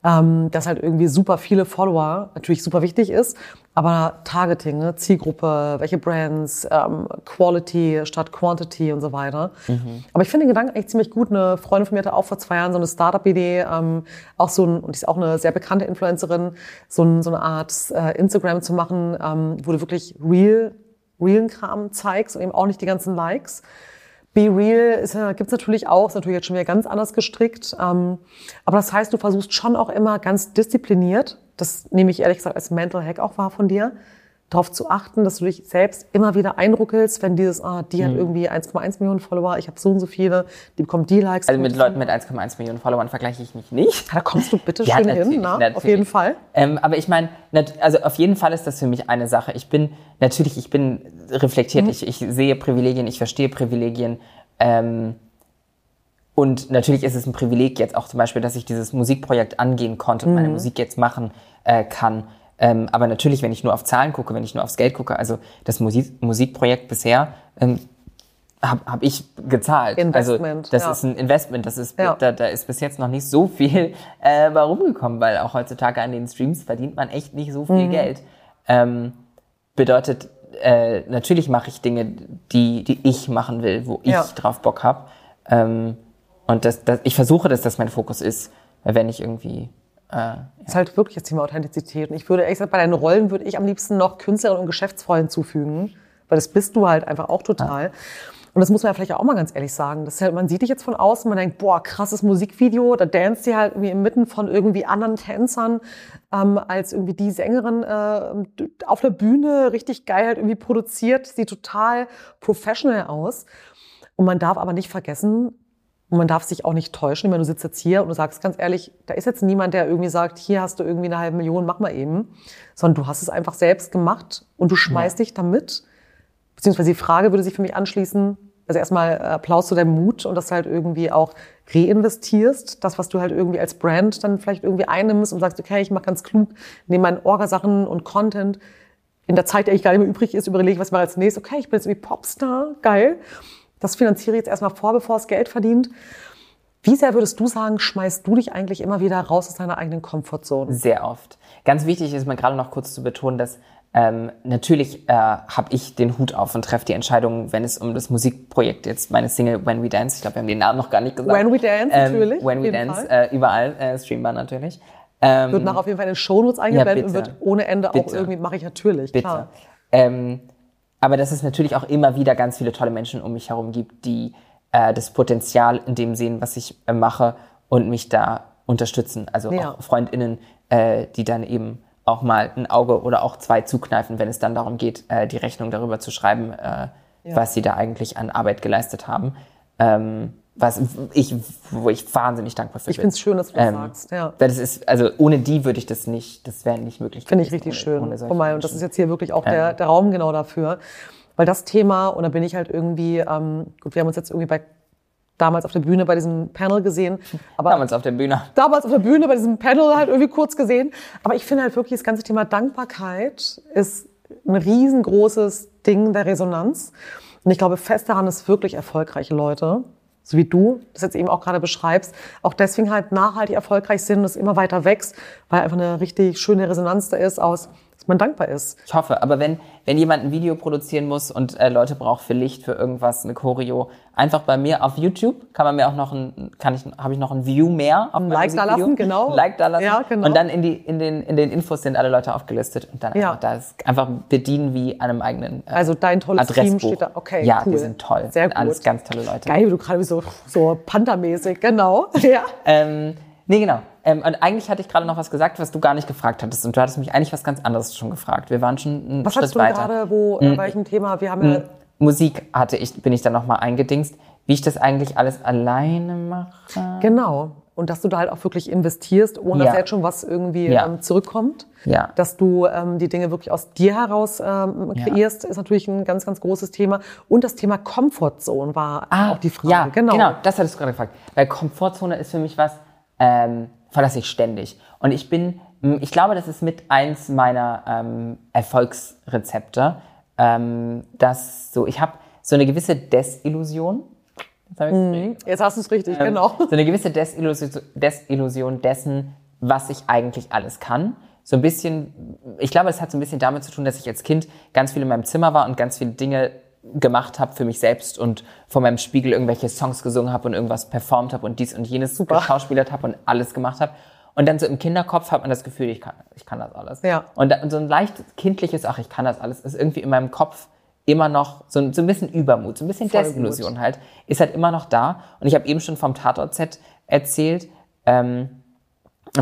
ähm, dass halt irgendwie super viele Follower natürlich super wichtig ist, aber Targeting, ne, Zielgruppe, welche Brands, ähm, Quality statt Quantity und so weiter. Mhm. Aber ich finde den Gedanken eigentlich ziemlich gut. Eine Freundin von mir hatte auch vor zwei Jahren so eine Startup-Idee, ähm, auch so ein, und die ist auch eine sehr bekannte Influencerin, so, ein, so eine Art äh, Instagram zu machen, ähm, wo du wirklich real, realen Kram zeigst und eben auch nicht die ganzen Likes. Be Real ja, gibt's natürlich auch, ist natürlich jetzt schon wieder ganz anders gestrickt. Ähm, aber das heißt, du versuchst schon auch immer ganz diszipliniert, das nehme ich ehrlich gesagt als Mental Hack auch wahr von dir, darauf zu achten, dass du dich selbst immer wieder einruckelst, wenn dieses, ah, die mhm. hat irgendwie 1,1 Millionen Follower, ich habe so und so viele, die bekommt die Likes. Also mit Leuten mit 1,1 Millionen Followern vergleiche ich mich nicht. Da kommst du bitte ja, schön hin, na, auf jeden Fall. Ähm, aber ich meine, also auf jeden Fall ist das für mich eine Sache. Ich bin, natürlich, ich bin reflektiert, mhm. ich, ich sehe Privilegien, ich verstehe Privilegien. Ähm, und natürlich ist es ein Privileg jetzt auch zum Beispiel, dass ich dieses Musikprojekt angehen konnte und mhm. meine Musik jetzt machen äh, kann. Ähm, aber natürlich, wenn ich nur auf Zahlen gucke, wenn ich nur aufs Geld gucke, also das Musik Musikprojekt bisher ähm, habe hab ich gezahlt. Investment, also das ja. ist ein Investment, das ist ja. da, da ist bis jetzt noch nicht so viel äh, rumgekommen, weil auch heutzutage an den Streams verdient man echt nicht so viel mhm. Geld. Ähm, bedeutet, äh, natürlich mache ich Dinge, die, die ich machen will, wo ich ja. drauf Bock habe. Ähm, und das, das, ich versuche, dass das mein Fokus ist, wenn ich irgendwie äh, ja. ist halt wirklich das Thema Authentizität. Und ich würde ehrlich gesagt, bei deinen Rollen würde ich am liebsten noch Künstlerin und Geschäftsfrau hinzufügen, weil das bist du halt einfach auch total. Ja. Und das muss man ja vielleicht auch mal ganz ehrlich sagen. Das halt, man sieht dich jetzt von außen, man denkt, boah, krasses Musikvideo, da danst sie halt irgendwie inmitten von irgendwie anderen Tänzern ähm, als irgendwie die Sängerin äh, auf der Bühne, richtig geil halt irgendwie produziert, sieht total professional aus. Und man darf aber nicht vergessen, und man darf sich auch nicht täuschen, wenn du sitzt jetzt hier und du sagst ganz ehrlich, da ist jetzt niemand, der irgendwie sagt, hier hast du irgendwie eine halbe Million, mach mal eben, sondern du hast es einfach selbst gemacht und du schmeißt ja. dich damit. Beziehungsweise die Frage würde sich für mich anschließen, also erstmal Applaus zu deinem Mut und dass du halt irgendwie auch reinvestierst, das, was du halt irgendwie als Brand dann vielleicht irgendwie einnimmst und sagst, okay, ich mache ganz klug, nehme meinen Orgasachen und Content in der Zeit, die eigentlich gar nicht mehr übrig ist, überlege ich, was mache als nächstes. Okay, ich bin jetzt irgendwie Popstar, geil. Das finanziere ich jetzt erstmal vor, bevor es Geld verdient. Wie sehr würdest du sagen, schmeißt du dich eigentlich immer wieder raus aus deiner eigenen Komfortzone? Sehr oft. Ganz wichtig ist mir gerade noch kurz zu betonen, dass ähm, natürlich äh, habe ich den Hut auf und treffe die Entscheidung, wenn es um das Musikprojekt jetzt, meine Single When We Dance, ich glaube, wir haben den Namen noch gar nicht gesagt. When We Dance, ähm, natürlich. When We Dance, äh, überall äh, streambar natürlich. Ähm, wird nach auf jeden Fall in den Shownotes eingeblendet ja, und wird ohne Ende bitte. auch irgendwie, mache ich natürlich, bitte. klar. Ähm, aber dass es natürlich auch immer wieder ganz viele tolle Menschen um mich herum gibt, die äh, das Potenzial in dem sehen, was ich äh, mache und mich da unterstützen. Also ja. auch FreundInnen, äh, die dann eben auch mal ein Auge oder auch zwei zukneifen, wenn es dann darum geht, äh, die Rechnung darüber zu schreiben, äh, ja. was sie da eigentlich an Arbeit geleistet haben. Ähm, was ich, wo ich wahnsinnig dankbar für ich bin. Ich finde es schön, dass du das ähm, sagst. Ja. Das ist, also ohne die würde ich das nicht, das wäre nicht möglich. Finde ich richtig ohne, schön. Ohne und das ist jetzt hier wirklich auch ähm. der, der Raum genau dafür. Weil das Thema, und da bin ich halt irgendwie, ähm, gut, wir haben uns jetzt irgendwie bei damals auf der Bühne bei diesem Panel gesehen. (laughs) Aber damals auf der Bühne. Damals auf der Bühne bei diesem Panel halt irgendwie kurz gesehen. Aber ich finde halt wirklich, das ganze Thema Dankbarkeit ist ein riesengroßes Ding der Resonanz. Und ich glaube fest daran, dass wirklich erfolgreiche Leute so wie du das jetzt eben auch gerade beschreibst, auch deswegen halt nachhaltig erfolgreich sind und es immer weiter wächst, weil einfach eine richtig schöne Resonanz da ist aus man dankbar ist. Ich hoffe, aber wenn, wenn jemand ein Video produzieren muss und äh, Leute braucht für Licht, für irgendwas, eine Choreo, einfach bei mir auf YouTube kann man mir auch noch ein, kann ich, habe ich noch ein View mehr auf ein Like da lassen, genau. Ein like da lassen. Ja, genau. Und dann in die, in den, in den Infos sind alle Leute aufgelistet und dann ja. einfach da ist einfach bedienen wie einem eigenen äh, Also dein tolles Adressbuch. Team steht da, okay, Ja, cool. die sind toll. Sehr gut. Alles ganz tolle Leute. Geil, du gerade so, so Panthermäßig, genau. (laughs) Ja. ähm, nee, genau. Ähm, und eigentlich hatte ich gerade noch was gesagt, was du gar nicht gefragt hattest. Und du hattest mich eigentlich was ganz anderes schon gefragt. Wir waren schon einen was Schritt weiter. Was gerade, wo, mhm. welchem Thema? Wir haben ja... Musik hatte ich, bin ich dann nochmal eingedingst. Wie ich das eigentlich alles alleine mache. Genau. Und dass du da halt auch wirklich investierst, ohne ja. dass jetzt schon was irgendwie ja. ähm, zurückkommt. Ja. Dass du ähm, die Dinge wirklich aus dir heraus ähm, kreierst, ja. ist natürlich ein ganz, ganz großes Thema. Und das Thema Comfortzone war ah, auch die Frage. Ja, genau. genau, das hattest du gerade gefragt. Weil Comfortzone ist für mich was, ähm, verlasse ich ständig. Und ich bin, ich glaube, das ist mit eins meiner ähm, Erfolgsrezepte, ähm, dass so, ich habe so eine gewisse Desillusion. Mhm. Jetzt hast du es richtig, ähm, genau. So eine gewisse Desillusion, Desillusion dessen, was ich eigentlich alles kann. So ein bisschen, ich glaube, es hat so ein bisschen damit zu tun, dass ich als Kind ganz viel in meinem Zimmer war und ganz viele Dinge gemacht habe für mich selbst und vor meinem Spiegel irgendwelche Songs gesungen habe und irgendwas performt habe und dies und jenes Super. geschauspielert habe und alles gemacht habe. Und dann so im Kinderkopf hat man das Gefühl, ich kann, ich kann das alles. Ja. Und, und so ein leicht kindliches, ach, ich kann das alles, ist irgendwie in meinem Kopf immer noch so ein, so ein bisschen Übermut, so ein bisschen Voll Desillusion gut. halt, ist halt immer noch da. Und ich habe eben schon vom Tatort-Set erzählt, ähm,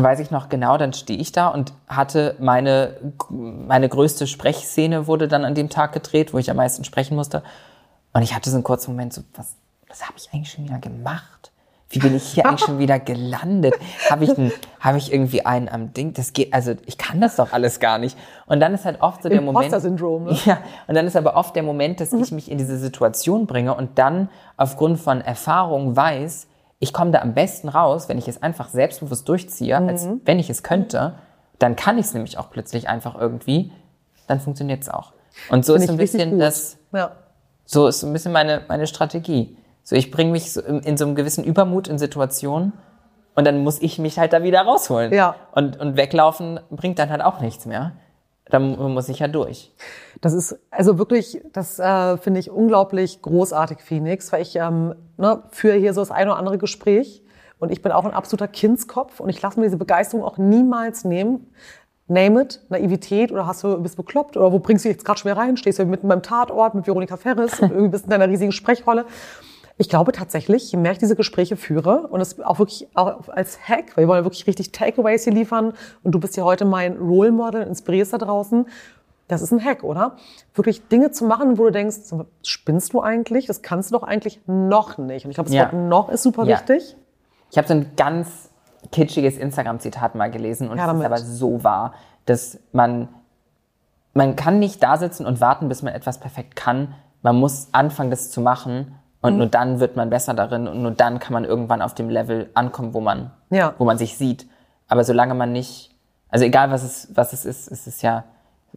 weiß ich noch genau, dann stehe ich da und hatte meine, meine größte Sprechszene wurde dann an dem Tag gedreht, wo ich am meisten sprechen musste. Und ich hatte so einen kurzen Moment so, was, was habe ich eigentlich schon wieder gemacht? Wie bin ich hier eigentlich schon wieder gelandet? Habe ich, ein, hab ich irgendwie einen am Ding? Das geht, also ich kann das doch alles gar nicht. Und dann ist halt oft so der Moment. syndrom ne? Ja, und dann ist aber oft der Moment, dass ich mich in diese Situation bringe und dann aufgrund von Erfahrung weiß, ich komme da am besten raus, wenn ich es einfach selbstbewusst durchziehe, mhm. als wenn ich es könnte. Dann kann ich es nämlich auch plötzlich einfach irgendwie. Dann funktioniert es auch. Und so Find ist ein bisschen das, ja. so ist ein bisschen meine, meine Strategie. So, ich bringe mich so in, in, so einem gewissen Übermut in Situationen und dann muss ich mich halt da wieder rausholen. Ja. Und, und weglaufen bringt dann halt auch nichts mehr dann muss ich ja durch. Das ist also wirklich, das äh, finde ich unglaublich großartig, Phoenix, weil ich ähm, ne, führe hier so das ein oder andere Gespräch und ich bin auch ein absoluter Kindskopf und ich lasse mir diese Begeisterung auch niemals nehmen. name it, Naivität oder hast du, bist bekloppt oder wo bringst du dich jetzt gerade schwer rein? Stehst du mitten beim Tatort mit Veronika Ferris und (laughs) irgendwie bist in deiner riesigen Sprechrolle? Ich glaube tatsächlich, je mehr ich diese Gespräche führe und es auch wirklich auch als Hack, weil wir wollen wirklich richtig Takeaways hier liefern und du bist ja heute mein Role Model, inspirierst da draußen. Das ist ein Hack, oder? Wirklich Dinge zu machen, wo du denkst, spinnst du eigentlich? Das kannst du doch eigentlich noch nicht. Und ich glaube, das Ja. Wort noch ist super Ja. wichtig. Ich habe so ein ganz kitschiges Instagram-Zitat mal gelesen und Ja, es ist aber so wahr, dass man, man kann nicht da sitzen und warten, bis man etwas perfekt kann. Man muss anfangen, das zu machen und Mhm. nur dann wird man besser darin und nur dann kann man irgendwann auf dem Level ankommen, wo man, Ja. wo man sich sieht. Aber solange man nicht, also egal was es, was es ist, es ist ja,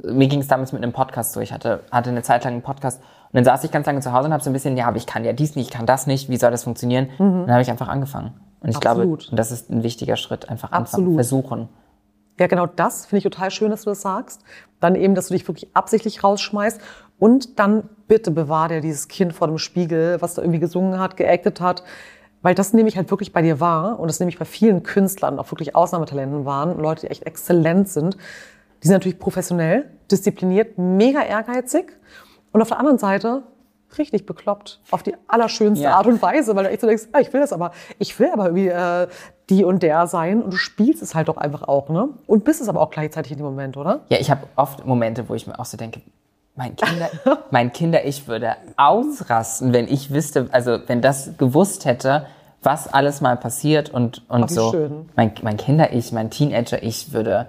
mir ging es damals mit einem Podcast so. Ich hatte, hatte eine Zeit lang einen Podcast und dann saß ich ganz lange zu Hause und habe so ein bisschen, ja, aber ich kann ja dies nicht, ich kann das nicht, wie soll das funktionieren? Und dann habe ich einfach angefangen. Und ich Mhm. Absolut. glaube, und das ist ein wichtiger Schritt, einfach anfangen, Absolut. versuchen. Ja, genau das finde ich total schön, dass du das sagst. Dann eben, dass du dich wirklich absichtlich rausschmeißt. Und dann bitte bewahr dir dieses Kind vor dem Spiegel, was da irgendwie gesungen hat, geactet hat. Weil das nehme ich halt wirklich bei dir wahr. Und das nehme ich bei vielen Künstlern, auch wirklich Ausnahmetalenten waren. Leute, die echt exzellent sind. Die sind natürlich professionell, diszipliniert, mega ehrgeizig. Und auf der anderen Seite richtig bekloppt. Auf die allerschönste Ja. Art und Weise. Weil du echt so denkst, ah, ich will das aber. Ich will aber irgendwie äh, die und der sein. Und du spielst es halt doch einfach auch, ne? Und bist es aber auch gleichzeitig in dem Moment, oder? Ja, ich habe oft Momente, wo ich mir auch so denke, mein Kinder, (laughs) mein Kinder, ich würde ausrasten, wenn ich wüsste, also wenn das gewusst hätte, was alles mal passiert und, und wie so. schön. Mein, mein Kinder, ich, mein Teenager, ich würde,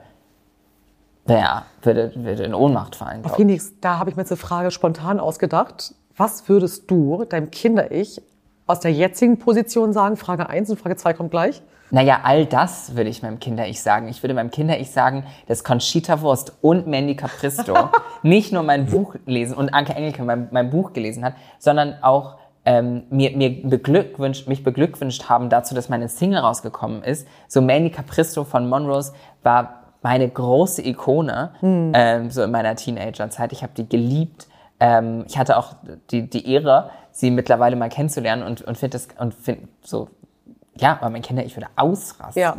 ja, würde, würde in Ohnmacht fallen. ich. Phoenix, da habe ich mir jetzt eine Frage spontan ausgedacht. Was würdest du deinem Kinder-Ich aus der jetzigen Position sagen? Frage 1 und Frage 2 kommt gleich. Naja, all das würde ich meinem Kinder-Ich sagen. Ich würde meinem Kinder-Ich sagen, dass Conchita Wurst und Mandy Capristo (laughs) nicht nur mein Buch lesen und Anke Engelke mein, mein Buch gelesen hat, sondern auch ähm, mir, mir beglückwünscht, mich beglückwünscht haben dazu, dass meine Single rausgekommen ist. So Mandy Capristo von Monrose war meine große Ikone, ähm, so in meiner Teenagerzeit. Ich habe die geliebt. Ähm, ich hatte auch die, die Ehre, sie mittlerweile mal kennenzulernen und, und finde das, und find so, ja, aber mein Kinder, ich würde ausrasten. Ja.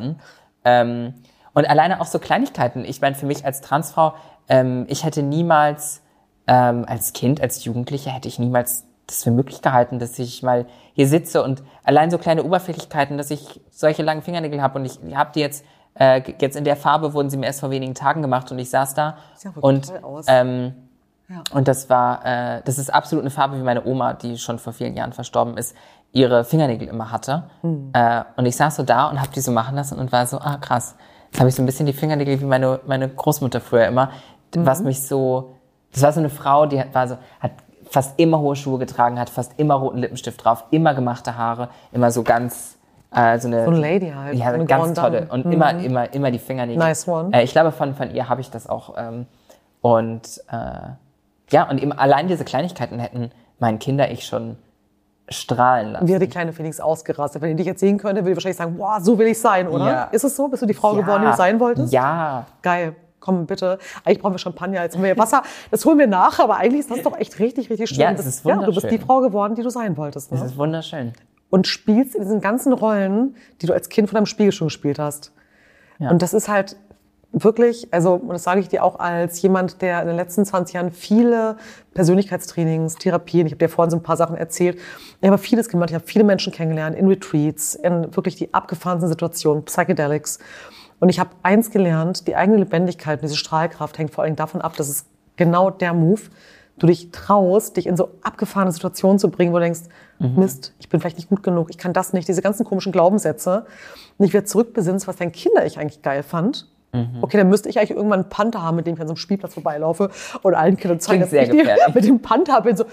Ähm, und alleine auch so Kleinigkeiten. Ich meine, für mich als Transfrau, ähm, ich hätte niemals, ähm, als Kind, als Jugendliche, hätte ich niemals das für möglich gehalten, dass ich mal hier sitze und allein so kleine Oberflächlichkeiten, dass ich solche langen Fingernägel habe und ich habe die jetzt, äh, jetzt in der Farbe wurden sie mir erst vor wenigen Tagen gemacht und ich saß da Sieht ja wirklich und ähm, Ja. und das war, äh, das ist absolut eine Farbe, wie meine Oma, die schon vor vielen Jahren verstorben ist, ihre Fingernägel immer hatte. Hm. Äh, und ich saß so da und habe die so machen lassen und war so, ah krass, jetzt habe ich so ein bisschen die Fingernägel wie meine, meine Großmutter früher immer, Mhm. was mich so, das war so eine Frau, die hat, war so, hat fast immer hohe Schuhe getragen, hat fast immer roten Lippenstift drauf, immer gemachte Haare, immer so ganz, äh, so eine, So eine Lady halt, ja, so eine ganz tolle Dame. und immer, immer, immer die Fingernägel. Nice one. Äh, ich glaube, von, von ihr habe ich das auch. Ähm, und äh, ja, und eben allein diese Kleinigkeiten hätten mein Kinder ich schon strahlen lassen. Wäre die kleine Phoenix ausgerastet. Wenn ihr dich jetzt sehen könnte, würde ich wahrscheinlich sagen, boah, so will ich sein, oder? Ja. Ist es so? Bist du die Frau geworden, die du sein wolltest? Ja. Geil. Komm, bitte. Eigentlich brauchen wir Champagner, jetzt haben wir Wasser. Das holen wir nach, aber eigentlich ist das doch echt richtig, richtig schön. Ja, bist- ist ja, du bist wunderschön. die Frau geworden, die du sein wolltest. Das Ne? ist wunderschön. Und spielst in diesen ganzen Rollen, die du als Kind vor deinem Spiegel schon gespielt hast. Ja. Und das ist halt wirklich, also, und das sage ich dir auch als jemand, der in den letzten 20 Jahren viele Persönlichkeitstrainings, Therapien, ich habe dir vorhin so ein paar Sachen erzählt, ich habe vieles gemacht, ich habe viele Menschen kennengelernt, in Retreats, in wirklich die abgefahrensten Situationen, Psychedelics. Und ich habe eins gelernt, die eigene Lebendigkeit und diese Strahlkraft hängt vor allem davon ab, dass es genau der Move, du dich traust, dich in so abgefahrene Situationen zu bringen, wo du denkst, Mist, ich bin vielleicht nicht gut genug, ich kann das nicht, diese ganzen komischen Glaubenssätze. Und ich wieder zurückbesinnst, was dein Kinder ich eigentlich geil fand. Okay, dann müsste ich eigentlich irgendwann einen Panther haben, mit dem ich an so einem Spielplatz vorbeilaufe und allen Kindern zeigen, sehr ich gefährlich. (laughs) mit dem Panther bin so,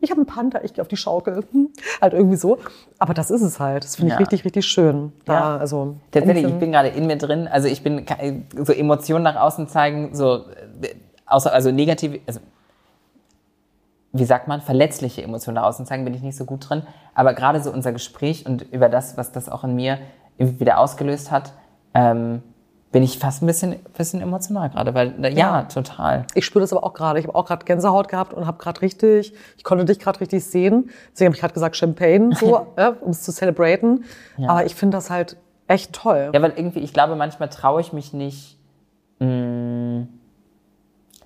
ich habe einen Panther, ich gehe auf die Schaukel, hm, halt irgendwie so. Aber das ist es halt. Das finde ich Ja. richtig, richtig schön. Da, Ja. also Tatsächlich, ich bin gerade in mir drin. Also ich bin so Emotionen nach außen zeigen, so äh, außer also negative, also wie sagt man, verletzliche Emotionen nach außen zeigen, bin ich nicht so gut drin. Aber gerade so unser Gespräch und über das, was das auch in mir wieder ausgelöst hat, ähm, bin ich fast ein bisschen, bisschen emotional gerade, weil äh, ja, Ja. total. Ich spüre das aber auch gerade. Ich habe auch gerade Gänsehaut gehabt und habe gerade richtig, ich konnte dich gerade richtig sehen. Deswegen habe ich gerade gesagt Champagne, so, (laughs) ja, um es zu celebraten. Aber ich finde das halt echt toll. Ja, weil irgendwie, ich glaube, manchmal traue ich mich nicht, mh,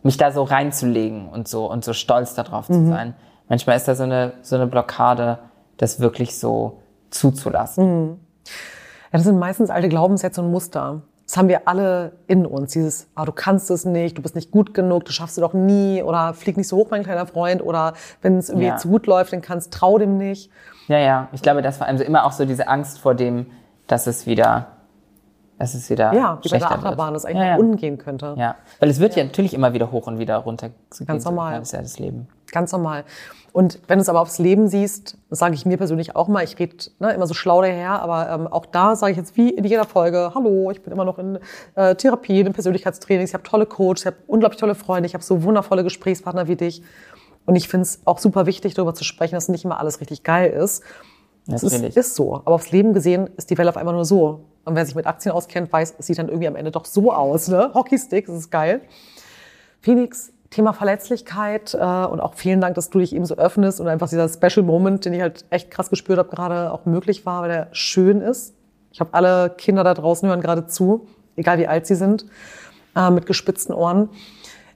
mich da so reinzulegen und so und so stolz darauf zu sein. Manchmal ist da so eine, so eine Blockade, das wirklich so zuzulassen. Ja, das sind meistens alte Glaubenssätze und Muster. Das haben wir alle in uns. Dieses, ah, du kannst es nicht, du bist nicht gut genug, du schaffst es doch nie oder flieg nicht so hoch, mein kleiner Freund oder wenn es irgendwie Ja. zu gut läuft, dann kannst, trau dem nicht. Ja, ja. Ich glaube, das war also immer auch so diese Angst vor dem, dass es wieder, es wieder Ja, wie bei der Achterbahn, wird. das eigentlich ja, ja. unten gehen könnte. Ja, weil es wird ja. natürlich immer wieder hoch und wieder runter. Ganz normal. Das ist ja das Leben. Ganz normal. Und wenn du es aber aufs Leben siehst, sage ich mir persönlich auch mal, ich rede ne, immer so schlau daher, aber ähm, auch da sage ich jetzt wie in jeder Folge, hallo, ich bin immer noch in äh, Therapie, in Persönlichkeitstrainings, ich habe tolle Coaches, ich habe unglaublich tolle Freunde, ich habe so wundervolle Gesprächspartner wie dich. Und ich finde es auch super wichtig, darüber zu sprechen, dass nicht immer alles richtig geil ist. Das ist, Natürlich. ist so. Aber aufs Leben gesehen ist die Welt auf einmal nur so. Und wer sich mit Aktien auskennt, weiß, es sieht dann irgendwie am Ende doch so aus. Ne? Hockeystick, das ist geil. Phoenix, Thema Verletzlichkeit äh, und auch vielen Dank, dass du dich eben so öffnest und einfach dieser Special Moment, den ich halt echt krass gespürt habe, gerade auch möglich war, weil der schön ist. Ich habe alle Kinder da draußen hören gerade zu, egal wie alt sie sind, äh, mit gespitzten Ohren.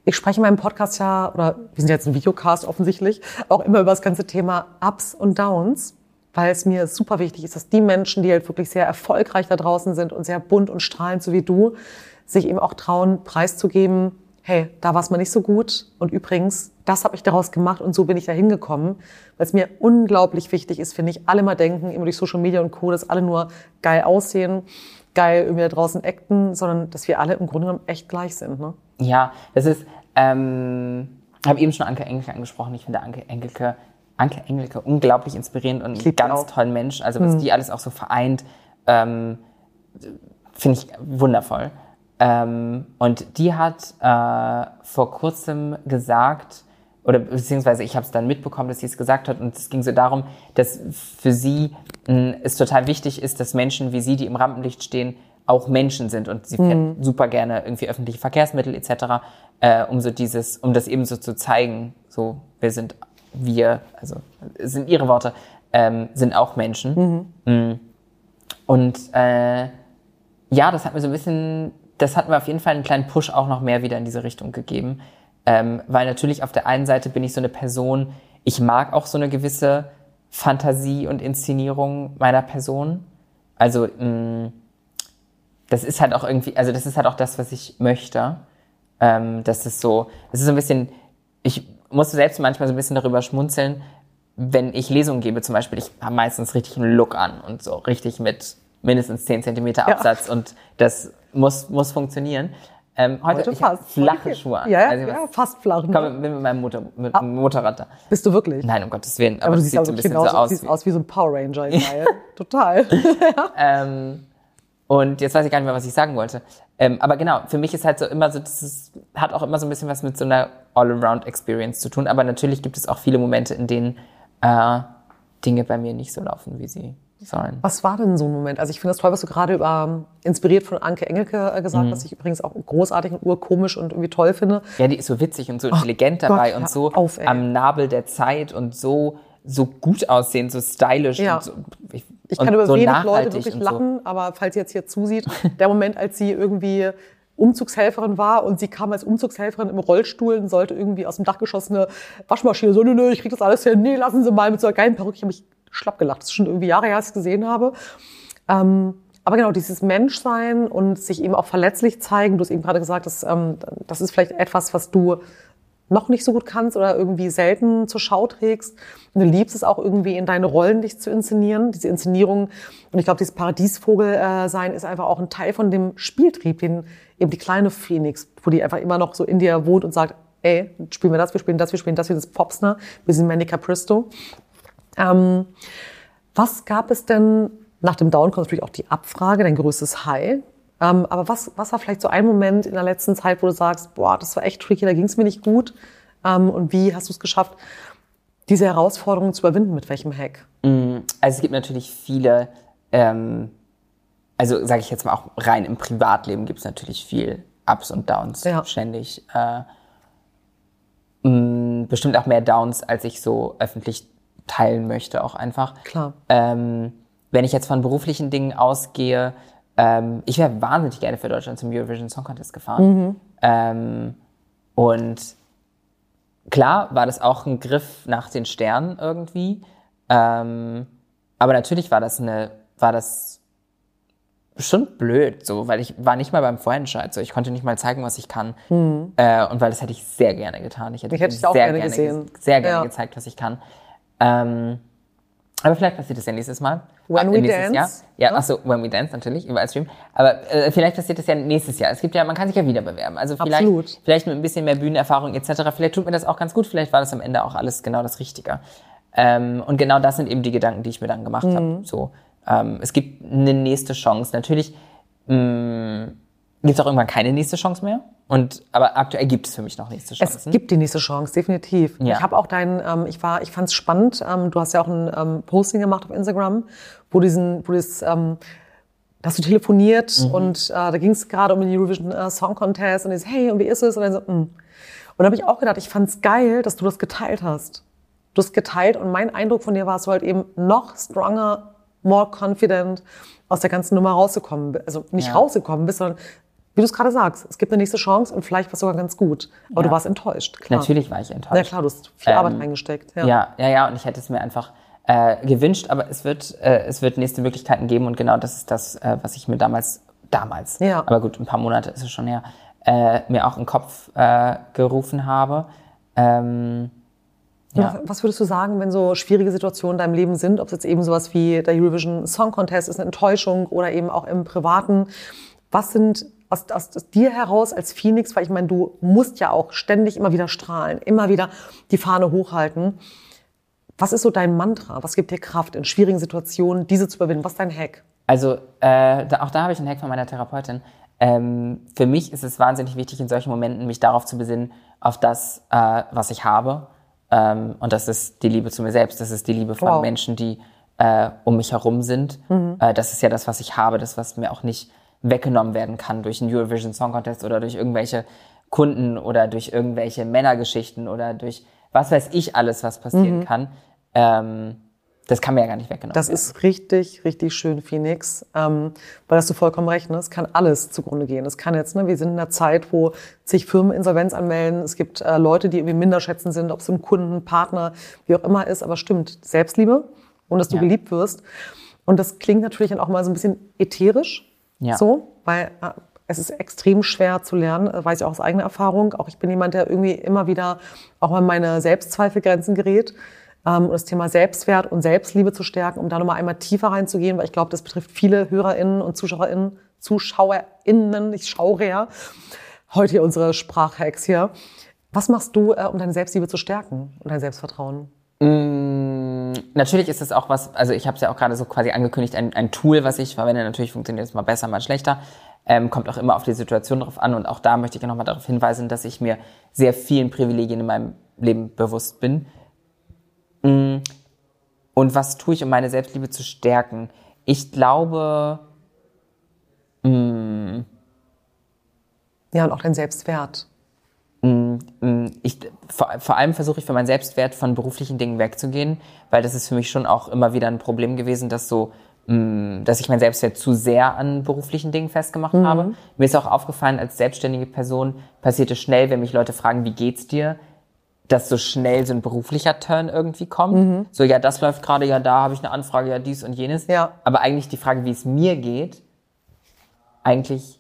Ich spreche in meinem Podcast ja, oder wir sind jetzt ein Videocast offensichtlich, auch immer über das ganze Thema Ups und Downs, weil es mir super wichtig ist, dass die Menschen, die halt wirklich sehr erfolgreich da draußen sind und sehr bunt und strahlend, so wie du, sich eben auch trauen, preiszugeben, hey, da war es mal nicht so gut und übrigens, das habe ich daraus gemacht und so bin ich da hingekommen, weil es mir unglaublich wichtig ist, finde ich, alle mal denken, immer durch Social Media und Co., dass alle nur geil aussehen, geil irgendwie da draußen acten, sondern dass wir alle im Grunde genommen echt gleich sind. Ne? Ja, das ist, ähm, habe eben schon Anke Engelke angesprochen. Ich finde Anke Engelke, Anke Engelke unglaublich inspirierend und lieb ein die ganz auch. tollen Mensch. Also was die alles auch so vereint, ähm, finde ich wundervoll. Ähm, und die hat äh, vor kurzem gesagt, oder beziehungsweise ich habe es dann mitbekommen, dass sie es gesagt hat, und es ging so darum, dass für sie mh, es total wichtig ist, dass Menschen wie sie, die im Rampenlicht stehen, auch Menschen sind und sie fährt super gerne irgendwie öffentliche Verkehrsmittel etc., äh, um so dieses, um das eben so zu zeigen, so wir sind wir, also es sind ihre Worte, ähm, sind auch Menschen. Mm. Und äh, ja, das hat mir so ein bisschen, das hat mir auf jeden Fall einen kleinen Push auch noch mehr wieder in diese Richtung gegeben. Ähm, weil natürlich auf der einen Seite bin ich so eine Person, ich mag auch so eine gewisse Fantasie und Inszenierung meiner Person. Also mh, das ist halt auch irgendwie, also das ist halt auch das, was ich möchte. Ähm, das ist so, das ist so ein bisschen, ich muss selbst manchmal so ein bisschen darüber schmunzeln, wenn ich Lesungen gebe zum Beispiel, ich habe meistens richtig einen Look an und so richtig mit mindestens 10 Zentimeter Ja. Absatz und das muss, muss funktionieren. Ähm, heute Heute ich fast. flache Schuhe an. Ja, ja, Also ja fast flach. Ich komme mit meinem Motor, mit dem Motorrad da. Bist du wirklich? Nein, um Gottes Willen. Aber, aber du siehst sieht aber so ein bisschen genauso, so aus. siehst wie- aus wie so ein Power Ranger. (laughs) Total. Ähm, und jetzt weiß ich gar nicht mehr, was ich sagen wollte. Ähm, aber genau, für mich ist halt so immer so, das ist, hat auch immer so ein bisschen was mit so einer All-Around-Experience zu tun. Aber natürlich gibt es auch viele Momente, in denen äh, Dinge bei mir nicht so laufen, wie sie sollen. Was war denn so ein Moment? Also ich finde das toll, was du gerade über inspiriert von Anke Engelke äh, gesagt Mhm. hast, was ich übrigens auch großartig und urkomisch und irgendwie toll finde. Ja, die ist so witzig und so intelligent dabei Gott, und so auf, am Nabel der Zeit und so so gut aussehen, so stylisch Ja. und so, ich, Ich und kann über so wenig Leute wirklich und so. lachen, aber falls ihr jetzt hier zusieht, der Moment, als sie irgendwie Umzugshelferin war und sie kam als Umzugshelferin im Rollstuhl und sollte irgendwie aus dem Dachgeschoss eine Waschmaschine, so, nö, nö, ich krieg das alles hin, nee, lassen Sie mal mit so einer geilen Perücke. Ich habe mich schlapp gelacht. Das ist schon irgendwie Jahre her, als ich es gesehen habe. Ähm, aber genau, dieses Menschsein und sich eben auch verletzlich zeigen, du hast eben gerade gesagt, dass, ähm, das ist vielleicht etwas, was du noch nicht so gut kannst oder irgendwie selten zur Schau trägst. Und du liebst es auch irgendwie in deine Rollen dich zu inszenieren, diese Inszenierung. Und ich glaube, dieses Paradiesvogel äh, sein ist einfach auch ein Teil von dem Spieltrieb, den eben die kleine Phoenix, wo die einfach immer noch so in dir wohnt und sagt, ey, spielen wir das, wir spielen das, wir spielen das, wir sind Popsner, wir sind Mandy Capristo. Ähm, was gab es denn, nach dem Down kommt natürlich auch die Abfrage, dein größtes High. Ähm, aber was, was war vielleicht so ein Moment in der letzten Zeit, wo du sagst, boah, das war echt tricky, da ging es mir nicht gut. Ähm, und wie hast du es geschafft, diese Herausforderung zu überwinden? Mit welchem Hack? Also es gibt natürlich viele, ähm, also sage ich jetzt mal auch rein im Privatleben gibt es natürlich viel Ups und Downs Ja. ständig. Äh, mh, bestimmt auch mehr Downs, als ich so öffentlich teilen möchte, auch einfach. Klar. Ähm, wenn ich jetzt von beruflichen Dingen ausgehe, ähm, ich wäre wahnsinnig gerne für Deutschland zum Eurovision Song Contest gefahren. Ähm, Und klar war das auch ein Griff nach den Sternen irgendwie. Ähm, aber natürlich war das eine, war das schon blöd, so, weil ich war nicht mal beim Vorentscheid, so, ich konnte nicht mal zeigen, was ich kann. Mhm. Äh, und weil das hätte ich sehr gerne getan. Ich hätte, Ich hätte es auch sehr gerne gesehen. ge- Sehr gerne Ja. gezeigt, was ich kann. Ähm, aber vielleicht passiert es ja nächstes Mal. When Äh, we nächstes dance. Jahr. Ja, Ja. ach so, When We Dance natürlich, über Stream. Aber äh, vielleicht passiert es ja nächstes Jahr. Es gibt ja, man kann sich ja wieder bewerben. Also vielleicht, Absolut. vielleicht mit ein bisschen mehr Bühnenerfahrung etc. Vielleicht tut mir das auch ganz gut. Vielleicht war das am Ende auch alles genau das Richtige. Ähm, und genau das sind eben die Gedanken, die ich mir dann gemacht Mhm. habe. So, ähm, es gibt eine nächste Chance. Natürlich gibt es auch irgendwann keine nächste Chance mehr. Und aber aktuell gibt es für mich noch nächste Es Chancen. gibt die nächste Chance, definitiv. Ja. Ich habe auch deinen, ähm, ich war, ich fand es spannend. Ähm, du hast ja auch ein ähm, Posting gemacht auf Instagram, wo diesen, wo das, ähm, dass du telefoniert Mhm. und äh, da ging es gerade um den Eurovision äh, Song Contest und ich so, hey, und wie ist es? Und dann so, mm. Und da habe ich auch gedacht, ich fand es geil, dass du das geteilt hast. Du hast geteilt und mein Eindruck von dir war, dass du halt eben noch stronger, more confident aus der ganzen Nummer rausgekommen bist. Also nicht Ja. rausgekommen bist, sondern wie du es gerade sagst, es gibt eine nächste Chance und vielleicht war es sogar ganz gut. Aber Ja. du warst enttäuscht, klar. Natürlich war ich enttäuscht. Ja klar, du hast viel Ähm, Arbeit reingesteckt. Ja. Ja, ja, ja, und ich hätte es mir einfach äh, gewünscht, aber es wird, äh, es wird nächste Möglichkeiten geben und genau das ist das, äh, was ich mir damals, damals, Ja. aber gut, ein paar Monate ist es schon her, äh, mir auch in den Kopf äh, gerufen habe. Ähm, ja. Was- Was würdest du sagen, wenn so schwierige Situationen in deinem Leben sind, ob es jetzt eben sowas wie der Eurovision Song Contest ist, eine Enttäuschung oder eben auch im Privaten? Was sind aus, aus, aus dir heraus als Phoenix, weil ich meine, du musst ja auch ständig immer wieder strahlen, immer wieder die Fahne hochhalten. Was ist so dein Mantra? Was gibt dir Kraft in schwierigen Situationen, diese zu überwinden? Was ist dein Hack? Also äh, da, auch da habe ich einen Hack von meiner Therapeutin. Ähm, für mich ist es wahnsinnig wichtig, in solchen Momenten mich darauf zu besinnen, auf das, äh, was ich habe. Ähm, und das ist die Liebe zu mir selbst, das ist die Liebe von Wow. Menschen, die äh, um mich herum sind. Äh, das ist ja das, was ich habe, das, was mir auch nicht weggenommen werden kann durch einen Eurovision Song Contest oder durch irgendwelche Kunden oder durch irgendwelche Männergeschichten oder durch was weiß ich alles, was passieren kann. Ähm, das kann mir ja gar nicht weggenommen Das werden. ist richtig, richtig schön, Phoenix. Ähm, weil hast du vollkommen recht, ne? es kann alles zugrunde gehen. Es kann jetzt, ne, wir sind in einer Zeit, wo sich Firmen Insolvenz anmelden. Es gibt äh, Leute, die irgendwie minderschätzen sind, ob es ein Kunden, Partner, wie auch immer ist. Aber stimmt, Selbstliebe und dass du Ja. geliebt wirst. Und das klingt natürlich dann auch mal so ein bisschen ätherisch, Ja. so, weil äh, es ist extrem schwer zu lernen, äh, weiß ich auch aus eigener Erfahrung. Auch ich bin jemand, der irgendwie immer wieder auch an meine Selbstzweifelgrenzen gerät. Ähm, und das Thema Selbstwert und Selbstliebe zu stärken, um da nochmal einmal tiefer reinzugehen, weil ich glaube, das betrifft viele HörerInnen und ZuschauerInnen, ZuschauerInnen, nicht Schaurer. Heute hier unsere Sprachhacks hier. Was machst du, äh, um deine Selbstliebe zu stärken und dein Selbstvertrauen? Natürlich ist es auch was, also ich habe es ja auch gerade so quasi angekündigt, ein, ein Tool, was ich verwende. Natürlich funktioniert es mal besser, mal schlechter. Ähm, kommt auch immer auf die Situation drauf an. Und auch da möchte ich ja nochmal darauf hinweisen, dass ich mir sehr vielen Privilegien in meinem Leben bewusst bin. Mm. Und was tue ich, um meine Selbstliebe zu stärken? Ich glaube, Ja, und auch dein Selbstwert. Ich, vor, vor allem versuche ich für meinen Selbstwert von beruflichen Dingen wegzugehen, weil das ist für mich schon auch immer wieder ein Problem gewesen, dass so, mh, dass ich meinen Selbstwert zu sehr an beruflichen Dingen festgemacht habe. Mir ist auch aufgefallen, als selbstständige Person passiert es schnell, wenn mich Leute fragen, wie geht's dir, dass so schnell so ein beruflicher Turn irgendwie kommt. So, ja, das läuft gerade, ja, da habe ich eine Anfrage, ja, dies und jenes. Ja. Aber eigentlich die Frage, wie es mir geht, eigentlich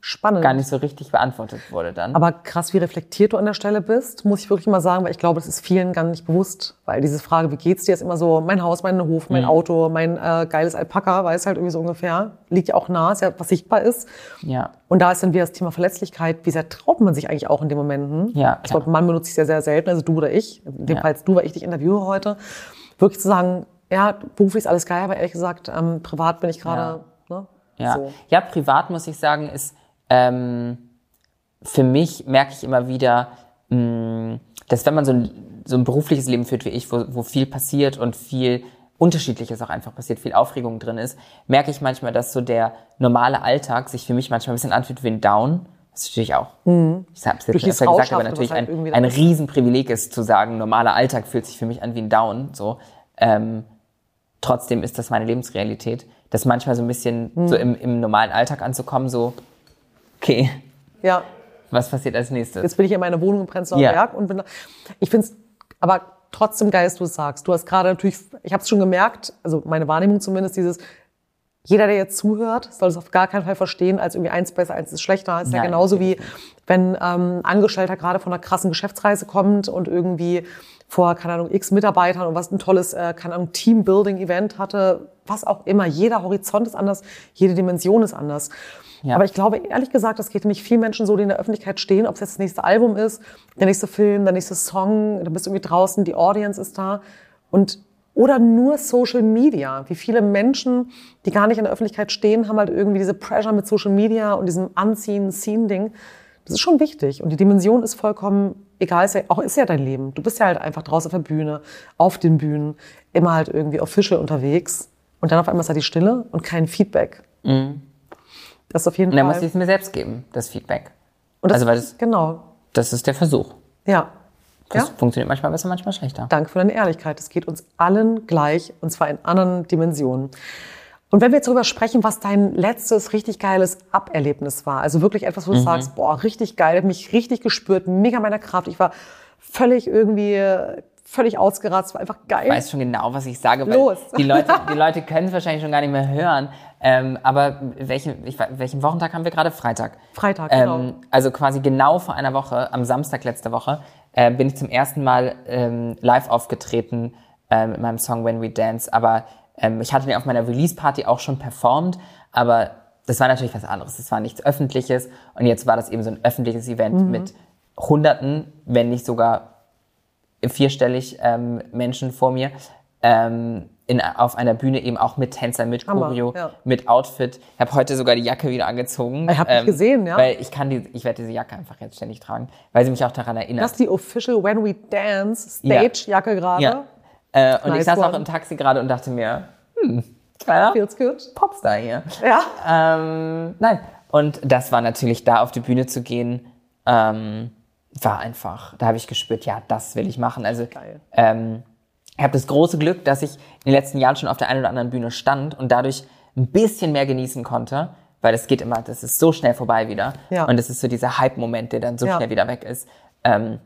Spannend. gar nicht so richtig beantwortet wurde dann. Aber krass, wie reflektiert du an der Stelle bist, muss ich wirklich mal sagen, weil ich glaube, das ist vielen gar nicht bewusst. Weil diese Frage, wie geht's dir, ist immer so, mein Haus, mein Hof, mein Auto, mein äh, geiles Alpaka, weiß halt irgendwie so ungefähr. Liegt ja auch nah, ist ja was sichtbar ist. ja. Und da ist dann wieder das Thema Verletzlichkeit. Wie sehr traut man sich eigentlich auch in den Momenten? Ja, Ich klar. glaube, Mann benutzt sich sehr, sehr selten, also du oder ich. In dem Ja. Fall du, weil ich dich interviewe heute. Wirklich zu sagen, ja, beruflich ist alles geil, aber ehrlich gesagt, ähm, privat bin ich gerade, ne? Ja. So. ja, privat muss ich sagen, ist ähm, für mich merke ich immer wieder, mh, dass wenn man so ein, so ein berufliches Leben führt wie ich, wo, wo viel passiert und viel Unterschiedliches auch einfach passiert, viel Aufregung drin ist, merke ich manchmal, dass so der normale Alltag sich für mich manchmal ein bisschen anfühlt wie ein Down. Das ist natürlich auch, ich habe es jetzt Mhm. Gesagt, aber Rauschhafte, natürlich halt ein, ein. Riesenprivileg ist zu sagen, normaler Alltag fühlt sich für mich an wie ein Down. So. Ähm, trotzdem ist das meine Lebensrealität, das manchmal so ein bisschen Mhm. so im, im normalen Alltag anzukommen, so, okay, Ja, Was passiert als nächstes? Jetzt bin ich in meiner Wohnung im Prenzlauer Ja. Berg und bin, ich finde es aber trotzdem geil, dass du es sagst. Du hast gerade natürlich, ich habe es schon gemerkt, also meine Wahrnehmung zumindest, dieses, jeder, der jetzt zuhört, soll es auf gar keinen Fall verstehen, als irgendwie eins besser, eins ist schlechter. Ist ja Nein, genauso wie, wenn ähm, ein Angestellter gerade von einer krassen Geschäftsreise kommt und irgendwie vor, keine Ahnung, x Mitarbeitern und was ein tolles, äh, keine Ahnung, Teambuilding-Event hatte, was auch immer. Jeder Horizont ist anders, jede Dimension ist anders. Ja. Aber ich glaube, ehrlich gesagt, das geht nämlich vielen Menschen so, die in der Öffentlichkeit stehen, ob es jetzt das nächste Album ist, der nächste Film, der nächste Song, dann bist du irgendwie draußen, die Audience ist da. Und oder nur Social Media. Wie viele Menschen, die gar nicht in der Öffentlichkeit stehen, haben halt irgendwie diese Pressure mit Social Media und diesem Anziehen, Scene-Ding. Das ist schon wichtig. Und die Dimension ist vollkommen egal, ist ja, auch ist ja dein Leben. Du bist ja halt einfach draußen auf der Bühne, auf den Bühnen, immer halt irgendwie official unterwegs. Und dann auf einmal ist da die Stille und kein Feedback. Das ist auf jeden Und dann Fall. muss ich es mir selbst geben, das Feedback. und das, also, weil das, genau. das ist der Versuch. Ja. Das ja. funktioniert manchmal besser, manchmal schlechter. Danke für deine Ehrlichkeit. Es geht uns allen gleich und zwar in anderen Dimensionen. Und wenn wir jetzt darüber sprechen, was dein letztes richtig geiles Aberlebnis war, also wirklich etwas, wo Mhm. du sagst, boah, richtig geil, hab mich richtig gespürt, mega meiner Kraft. Ich war völlig irgendwie, völlig ausgeratzt, war einfach geil. Ich weiß schon genau, was ich sage, weil Los. die Leute, (laughs) die Leute können es wahrscheinlich schon gar nicht mehr hören. Ähm, aber welchen, ich, we- welchen Wochentag haben wir gerade? Freitag. Freitag, genau. Ähm, also quasi genau vor einer Woche, am Samstag letzte Woche, äh, bin ich zum ersten Mal ähm, live aufgetreten äh, mit meinem Song When We Dance. Aber ähm, ich hatte den auf meiner Release-Party auch schon performt, aber das war natürlich was anderes. Das war nichts Öffentliches. Und jetzt war das eben so ein öffentliches Event Mhm. mit Hunderten, wenn nicht sogar vierstellig ähm, Menschen vor mir ähm, in, auf einer Bühne eben auch mit Tänzern, mit Hammer, Choreo, ja. mit Outfit. Ich habe heute sogar die Jacke wieder angezogen. Ich hab dich gesehen, ja. Weil ich kann die, ich werde diese Jacke einfach jetzt ständig tragen, weil sie mich auch daran erinnert. das ist die Official When We Dance Stage-Jacke gerade. ja. Äh, und Nice ich saß one. auch im Taxi gerade und dachte mir, hm, kleiner Feels good. Popstar hier. Ja. Ähm, nein. Und das war natürlich da auf die Bühne zu gehen, ähm, war einfach, da habe ich gespürt, ja, das will ich machen. Also ähm, ich habe das große Glück, dass ich in den letzten Jahren schon auf der einen oder anderen Bühne stand und dadurch ein bisschen mehr genießen konnte, weil es geht immer, das ist so schnell vorbei wieder. Ja. Und es ist so dieser Hype-Moment, der dann so Ja. schnell wieder weg ist. Ähm,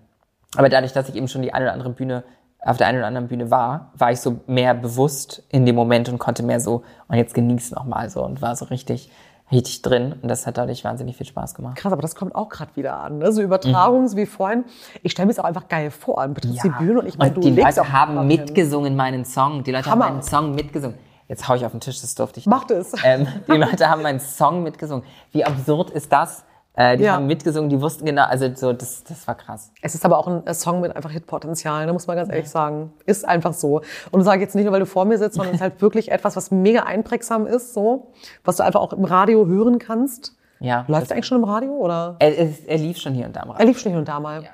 aber dadurch, dass ich eben schon die eine oder andere Bühne auf der einen oder anderen Bühne war, war ich so mehr bewusst in dem Moment und konnte mehr so und jetzt genießen noch mal so und war so richtig richtig drin und das hat dadurch wahnsinnig viel Spaß gemacht. Krass, aber das kommt auch gerade wieder an. Ne? So Übertragung, wie vorhin. Ich stelle mir es auch einfach geil vor. Du betrittst die Bühne und ich meine, du die Leute auch haben hin. mitgesungen meinen Song. Die Leute Hammer. haben meinen Song mitgesungen. Jetzt hau ich auf den Tisch, das durfte ich. Mach das. Ähm, die (laughs) Leute haben meinen Song mitgesungen. Wie absurd ist das? Äh, die Ja. haben mitgesungen, die wussten genau, also so, das, das war krass. Es ist aber auch ein Song mit einfach Hitpotenzial, ne, muss man ganz ehrlich sagen. Ist einfach so. Und sage jetzt nicht nur, weil du vor mir sitzt, sondern es ist halt (laughs) wirklich etwas, was mega einprägsam ist, so, was du einfach auch im Radio hören kannst. Ja. Läuft er eigentlich schon im Radio oder? er, er, er lief schon hier und da am Er lief schon hier und da mal.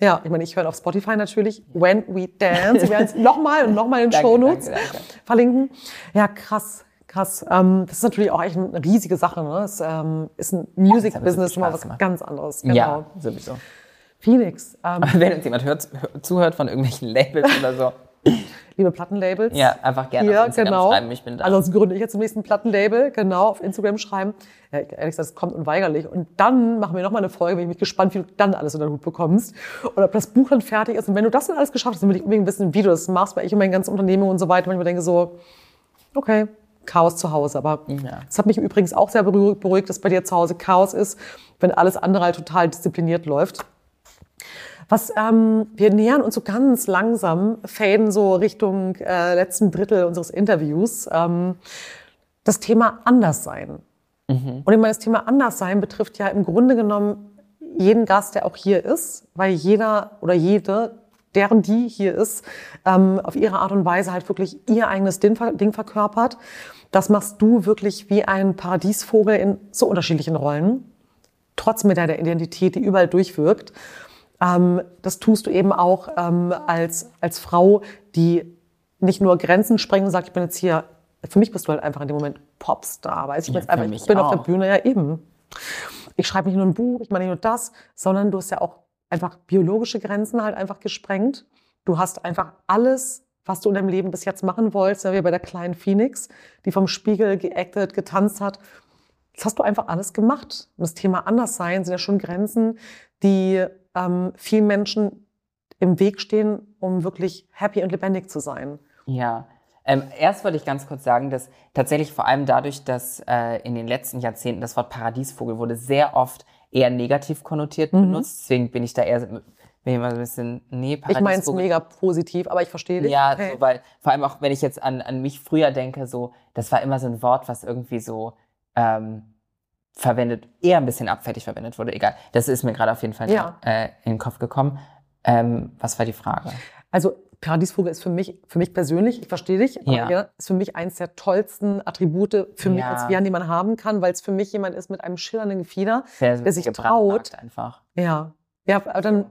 Ja, ich meine, ich höre auf Spotify natürlich When We Dance. Wir werden es (laughs) nochmal und nochmal in den Shownotes verlinken. Ja, krass, krass. Ähm, das ist natürlich auch echt eine riesige Sache. Ne? Es ähm, ist ein Music-Business schon mal was gemacht. ganz anderes. Genau. Ja, sowieso. Phoenix, ähm, (laughs) Wenn uns jemand hört, hör- zuhört von irgendwelchen Labels oder so, liebe Plattenlabels. ja, einfach gerne Hier, auf Instagram genau. schreiben, ich bin da. Ansonsten gründe ich jetzt zum nächsten Plattenlabel, genau, auf Instagram schreiben. Ja, ehrlich gesagt, es kommt unweigerlich. Und dann machen wir nochmal eine Folge, bin ich mich gespannt, wie du dann alles unter den Hut bekommst. Und ob das Buch dann fertig ist. Und wenn du das dann alles geschafft hast, dann will ich unbedingt wissen, wie du das machst, weil ich und meine ganzen Unternehmungen und so weiter manchmal denke so, okay, Chaos zu Hause. Aber Ja. das hat mich übrigens auch sehr beruhigt, dass bei dir zu Hause Chaos ist, wenn alles andere halt total diszipliniert läuft. Was ähm, wir nähern uns so ganz langsam, faden so Richtung äh, letzten Drittel unseres Interviews. Ähm, das Thema Anderssein. Und ich meine, das Thema Anderssein betrifft ja im Grunde genommen jeden Gast, der auch hier ist, weil jeder oder jede, deren die hier ist, ähm, auf ihre Art und Weise halt wirklich ihr eigenes Ding verkörpert. Das machst du wirklich wie ein Paradiesvogel in so unterschiedlichen Rollen, trotz mit deiner Identität, die überall durchwirkt. Ähm, das tust du eben auch ähm, als, als Frau, die nicht nur Grenzen sprengt und sagt, ich bin jetzt hier, für mich bist du halt einfach in dem Moment Popstar, weiß ich, Ja, jetzt einfach, ich bin auf der auch. Bühne, ja eben. Ich schreibe nicht nur ein Buch, ich mache nicht nur das, sondern du hast ja auch einfach biologische Grenzen halt einfach gesprengt. Du hast einfach alles, was du in deinem Leben bis jetzt machen wolltest, ja, wie bei der kleinen Phoenix, die vom Spiegel geactet, getanzt hat, das hast du einfach alles gemacht. Und das Thema Anderssein sind ja schon Grenzen, die ähm, vielen Menschen im Weg stehen, um wirklich happy und lebendig zu sein. Ja. Ähm, erst wollte ich ganz kurz sagen, dass tatsächlich vor allem dadurch, dass äh, in den letzten Jahrzehnten das Wort Paradiesvogel wurde sehr oft eher negativ konnotiert Mhm. benutzt. Deswegen bin ich da eher bin ich immer so ein bisschen, nee, Ich meine es mega positiv, aber ich verstehe dich. Ja, so, weil vor allem auch, wenn ich jetzt an, an mich früher denke, so, das war immer so ein Wort, was irgendwie so ähm, verwendet, eher ein bisschen abfällig verwendet wurde. Egal, das ist mir gerade auf jeden Fall Ja. äh, in den Kopf gekommen. Ähm, was war die Frage? Also Paradiesvogel ist für mich, für mich persönlich, ich verstehe dich, aber Ja. ist für mich eins der tollsten Attribute für mich Ja. als Vian, die man haben kann, weil es für mich jemand ist mit einem schillernden Gefieder. Wer, Wer sich traut. einfach. Ja. Ja, aber dann,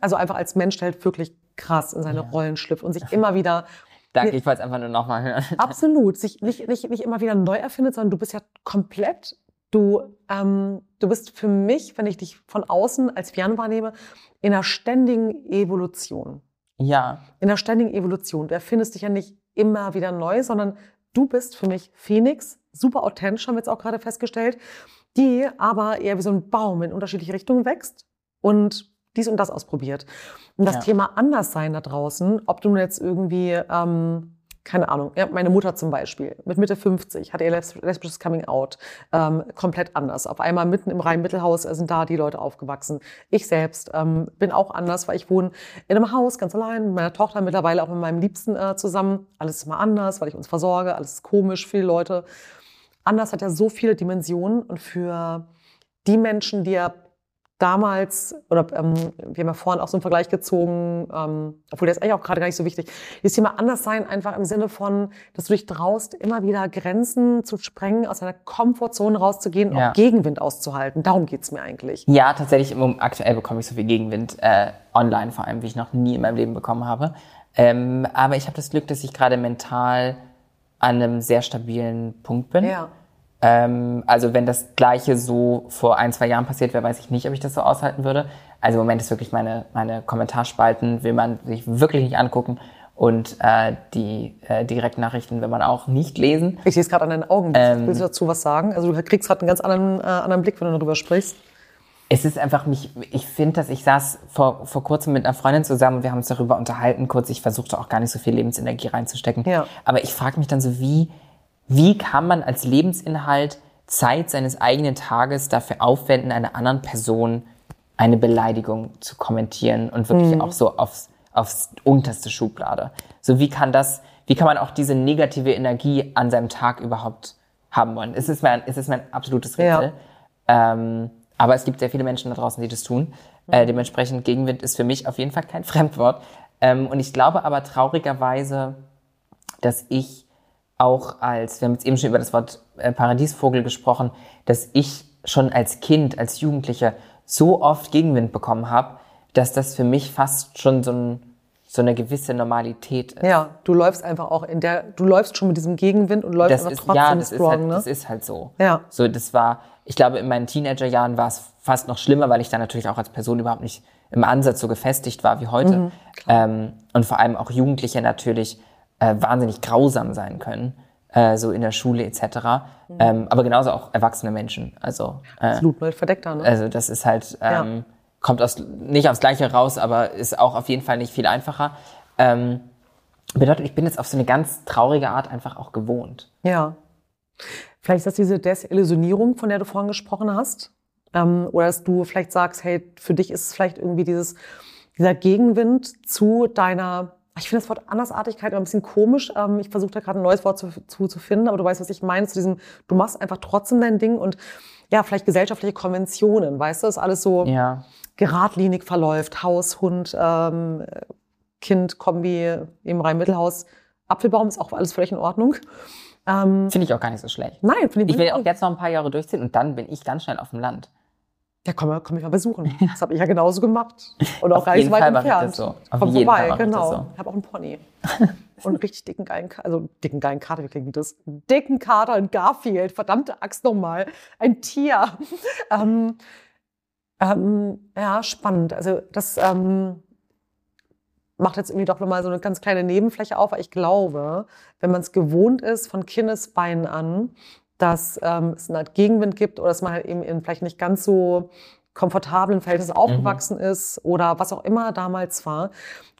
also einfach als Mensch, halt wirklich krass in seine Ja. Rollen schlüpft und sich (laughs) immer wieder, Danke, ich wollte es einfach nur nochmal hören. absolut, sich nicht, nicht, nicht immer wieder neu erfindet, sondern du bist ja komplett, du, ähm, du bist für mich, wenn ich dich von außen als Vian wahrnehme, in einer ständigen Evolution. Ja, in der ständigen Evolution. Du erfindest dich ja nicht immer wieder neu, sondern du bist für mich Phoenix, super authentisch, haben wir jetzt auch gerade festgestellt, die aber eher wie so ein Baum in unterschiedliche Richtungen wächst und dies und das ausprobiert. Und das Ja. Thema Anderssein da draußen, ob du nun jetzt irgendwie, ähm, keine Ahnung, ja, meine Mutter zum Beispiel, mit Mitte 50, hatte ihr lesb- lesbisches Coming Out, ähm, komplett anders. Auf einmal mitten im Rhein-Mittelhaus sind da die Leute aufgewachsen. Ich selbst ähm, bin auch anders, weil ich wohne in einem Haus ganz allein, mit meiner Tochter mittlerweile auch mit meinem Liebsten äh, zusammen. Alles ist mal anders, weil ich uns versorge, alles ist komisch die Leute. Anders hat ja so viele Dimensionen und für die Menschen, die ja damals, oder ähm, wir haben ja vorhin auch so einen Vergleich gezogen, ähm, obwohl der ist eigentlich auch gerade gar nicht so wichtig, dieses Thema Anderssein einfach im Sinne von, dass du dich traust, immer wieder Grenzen zu sprengen, aus deiner Komfortzone rauszugehen, Ja. auch Gegenwind auszuhalten. Darum geht's mir eigentlich. Ja, tatsächlich, aktuell bekomme ich so viel Gegenwind, äh, online vor allem, wie ich noch nie in meinem Leben bekommen habe. Ähm, aber ich habe das Glück, dass ich gerade mental an einem sehr stabilen Punkt bin. Ähm, also wenn das Gleiche so vor ein, zwei Jahren passiert wäre, weiß ich nicht, ob ich das so aushalten würde. Also im Moment ist wirklich meine, meine Kommentarspalten, will man sich wirklich nicht angucken und äh, die äh, Direktnachrichten will man auch nicht lesen. Ich sehe es gerade an deinen Augen. Ähm. Willst du dazu was sagen? Also du kriegst gerade einen ganz anderen, äh, anderen Blick, wenn du darüber sprichst. Es ist einfach mich, ich finde, dass ich saß vor, vor kurzem mit einer Freundin zusammen und wir haben uns darüber unterhalten kurz. Ich versuchte auch gar nicht so viel Lebensenergie reinzustecken. Ja. Aber ich frage mich dann so, wie, wie kann man als Lebensinhalt Zeit seines eigenen Tages dafür aufwenden, einer anderen Person eine Beleidigung zu kommentieren und wirklich auch so aufs, aufs unterste Schublade. So wie kann das, wie kann man auch diese negative Energie an seinem Tag überhaupt haben wollen? Es ist mein, es ist mein absolutes Rätsel. Ähm, aber es gibt sehr viele Menschen da draußen, die das tun. Äh, dementsprechend Gegenwind ist für mich auf jeden Fall kein (laughs) Fremdwort. Ähm, und ich glaube aber traurigerweise, dass ich auch als, wir haben jetzt eben schon über das Wort äh, Paradiesvogel gesprochen, dass ich schon als Kind, als Jugendlicher so oft Gegenwind bekommen habe, dass das für mich fast schon so, ein, so eine gewisse Normalität ist. Ja, du läufst einfach auch in der, du läufst schon mit diesem Gegenwind und läufst das einfach ist, trotzdem ja, das strong, ist, halt, ne? das ist halt so. Ja. So, das war, ich glaube, in meinen Teenagerjahren war es fast noch schlimmer, weil ich da natürlich auch als Person überhaupt nicht im Ansatz so gefestigt war wie heute. Mhm, ähm, und vor allem auch Jugendliche natürlich äh, wahnsinnig grausam sein können, äh, so in der Schule etc. Mhm. Ähm, aber genauso auch erwachsene Menschen. Also, äh, Absolut, ne? verdeckter, ne? also das ist halt, ähm, kommt aus, nicht aufs Gleiche raus, aber ist auch auf jeden Fall nicht viel einfacher. Ähm, bedeutet, ich bin jetzt auf so eine ganz traurige Art einfach auch gewohnt. Ja. Vielleicht ist das diese Desillusionierung, von der du vorhin gesprochen hast. Ähm, oder dass du vielleicht sagst, hey, für dich ist es vielleicht irgendwie dieses, dieser Gegenwind zu deiner, ich finde das Wort Andersartigkeit immer ein bisschen komisch. Ähm, ich versuche da gerade ein neues Wort zu, zu, zu finden, aber du weißt, was ich meine, zu diesem, du machst einfach trotzdem dein Ding und ja, vielleicht gesellschaftliche Konventionen, weißt du, das ist alles so Ja. geradlinig verläuft. Haus, Hund, ähm, Kind, Kombi im Rhein-Mittelhaus. Apfelbaum ist auch alles völlig in Ordnung. Ähm, Finde ich auch gar nicht so schlecht. nein, finde ich Ich will auch jetzt noch ein paar Jahre durchziehen und dann bin ich ganz schnell auf dem Land. Ja, komm, komm mich mal besuchen. Das habe ich ja genauso gemacht. Und auch gar nicht so weit Fall entfernt. so. Auf Komm jeden vorbei, Fall genau. so. Ich habe auch einen Pony. Und einen richtig dicken, geilen, Ka- also dicken, geilen Kater, wie klingt das? Einen dicken Kater in Garfield, verdammte Axt nochmal. Ein Tier. (laughs) ähm, ähm, ja, spannend. Also das ähm, macht jetzt irgendwie doch nochmal so eine ganz kleine Nebenfläche auf, weil ich glaube, wenn man es gewohnt ist, von Kindesbeinen an, dass ähm, es eine Art Gegenwind gibt oder dass man halt eben in vielleicht nicht ganz so komfortablen Verhältnissen aufgewachsen ist oder was auch immer damals war,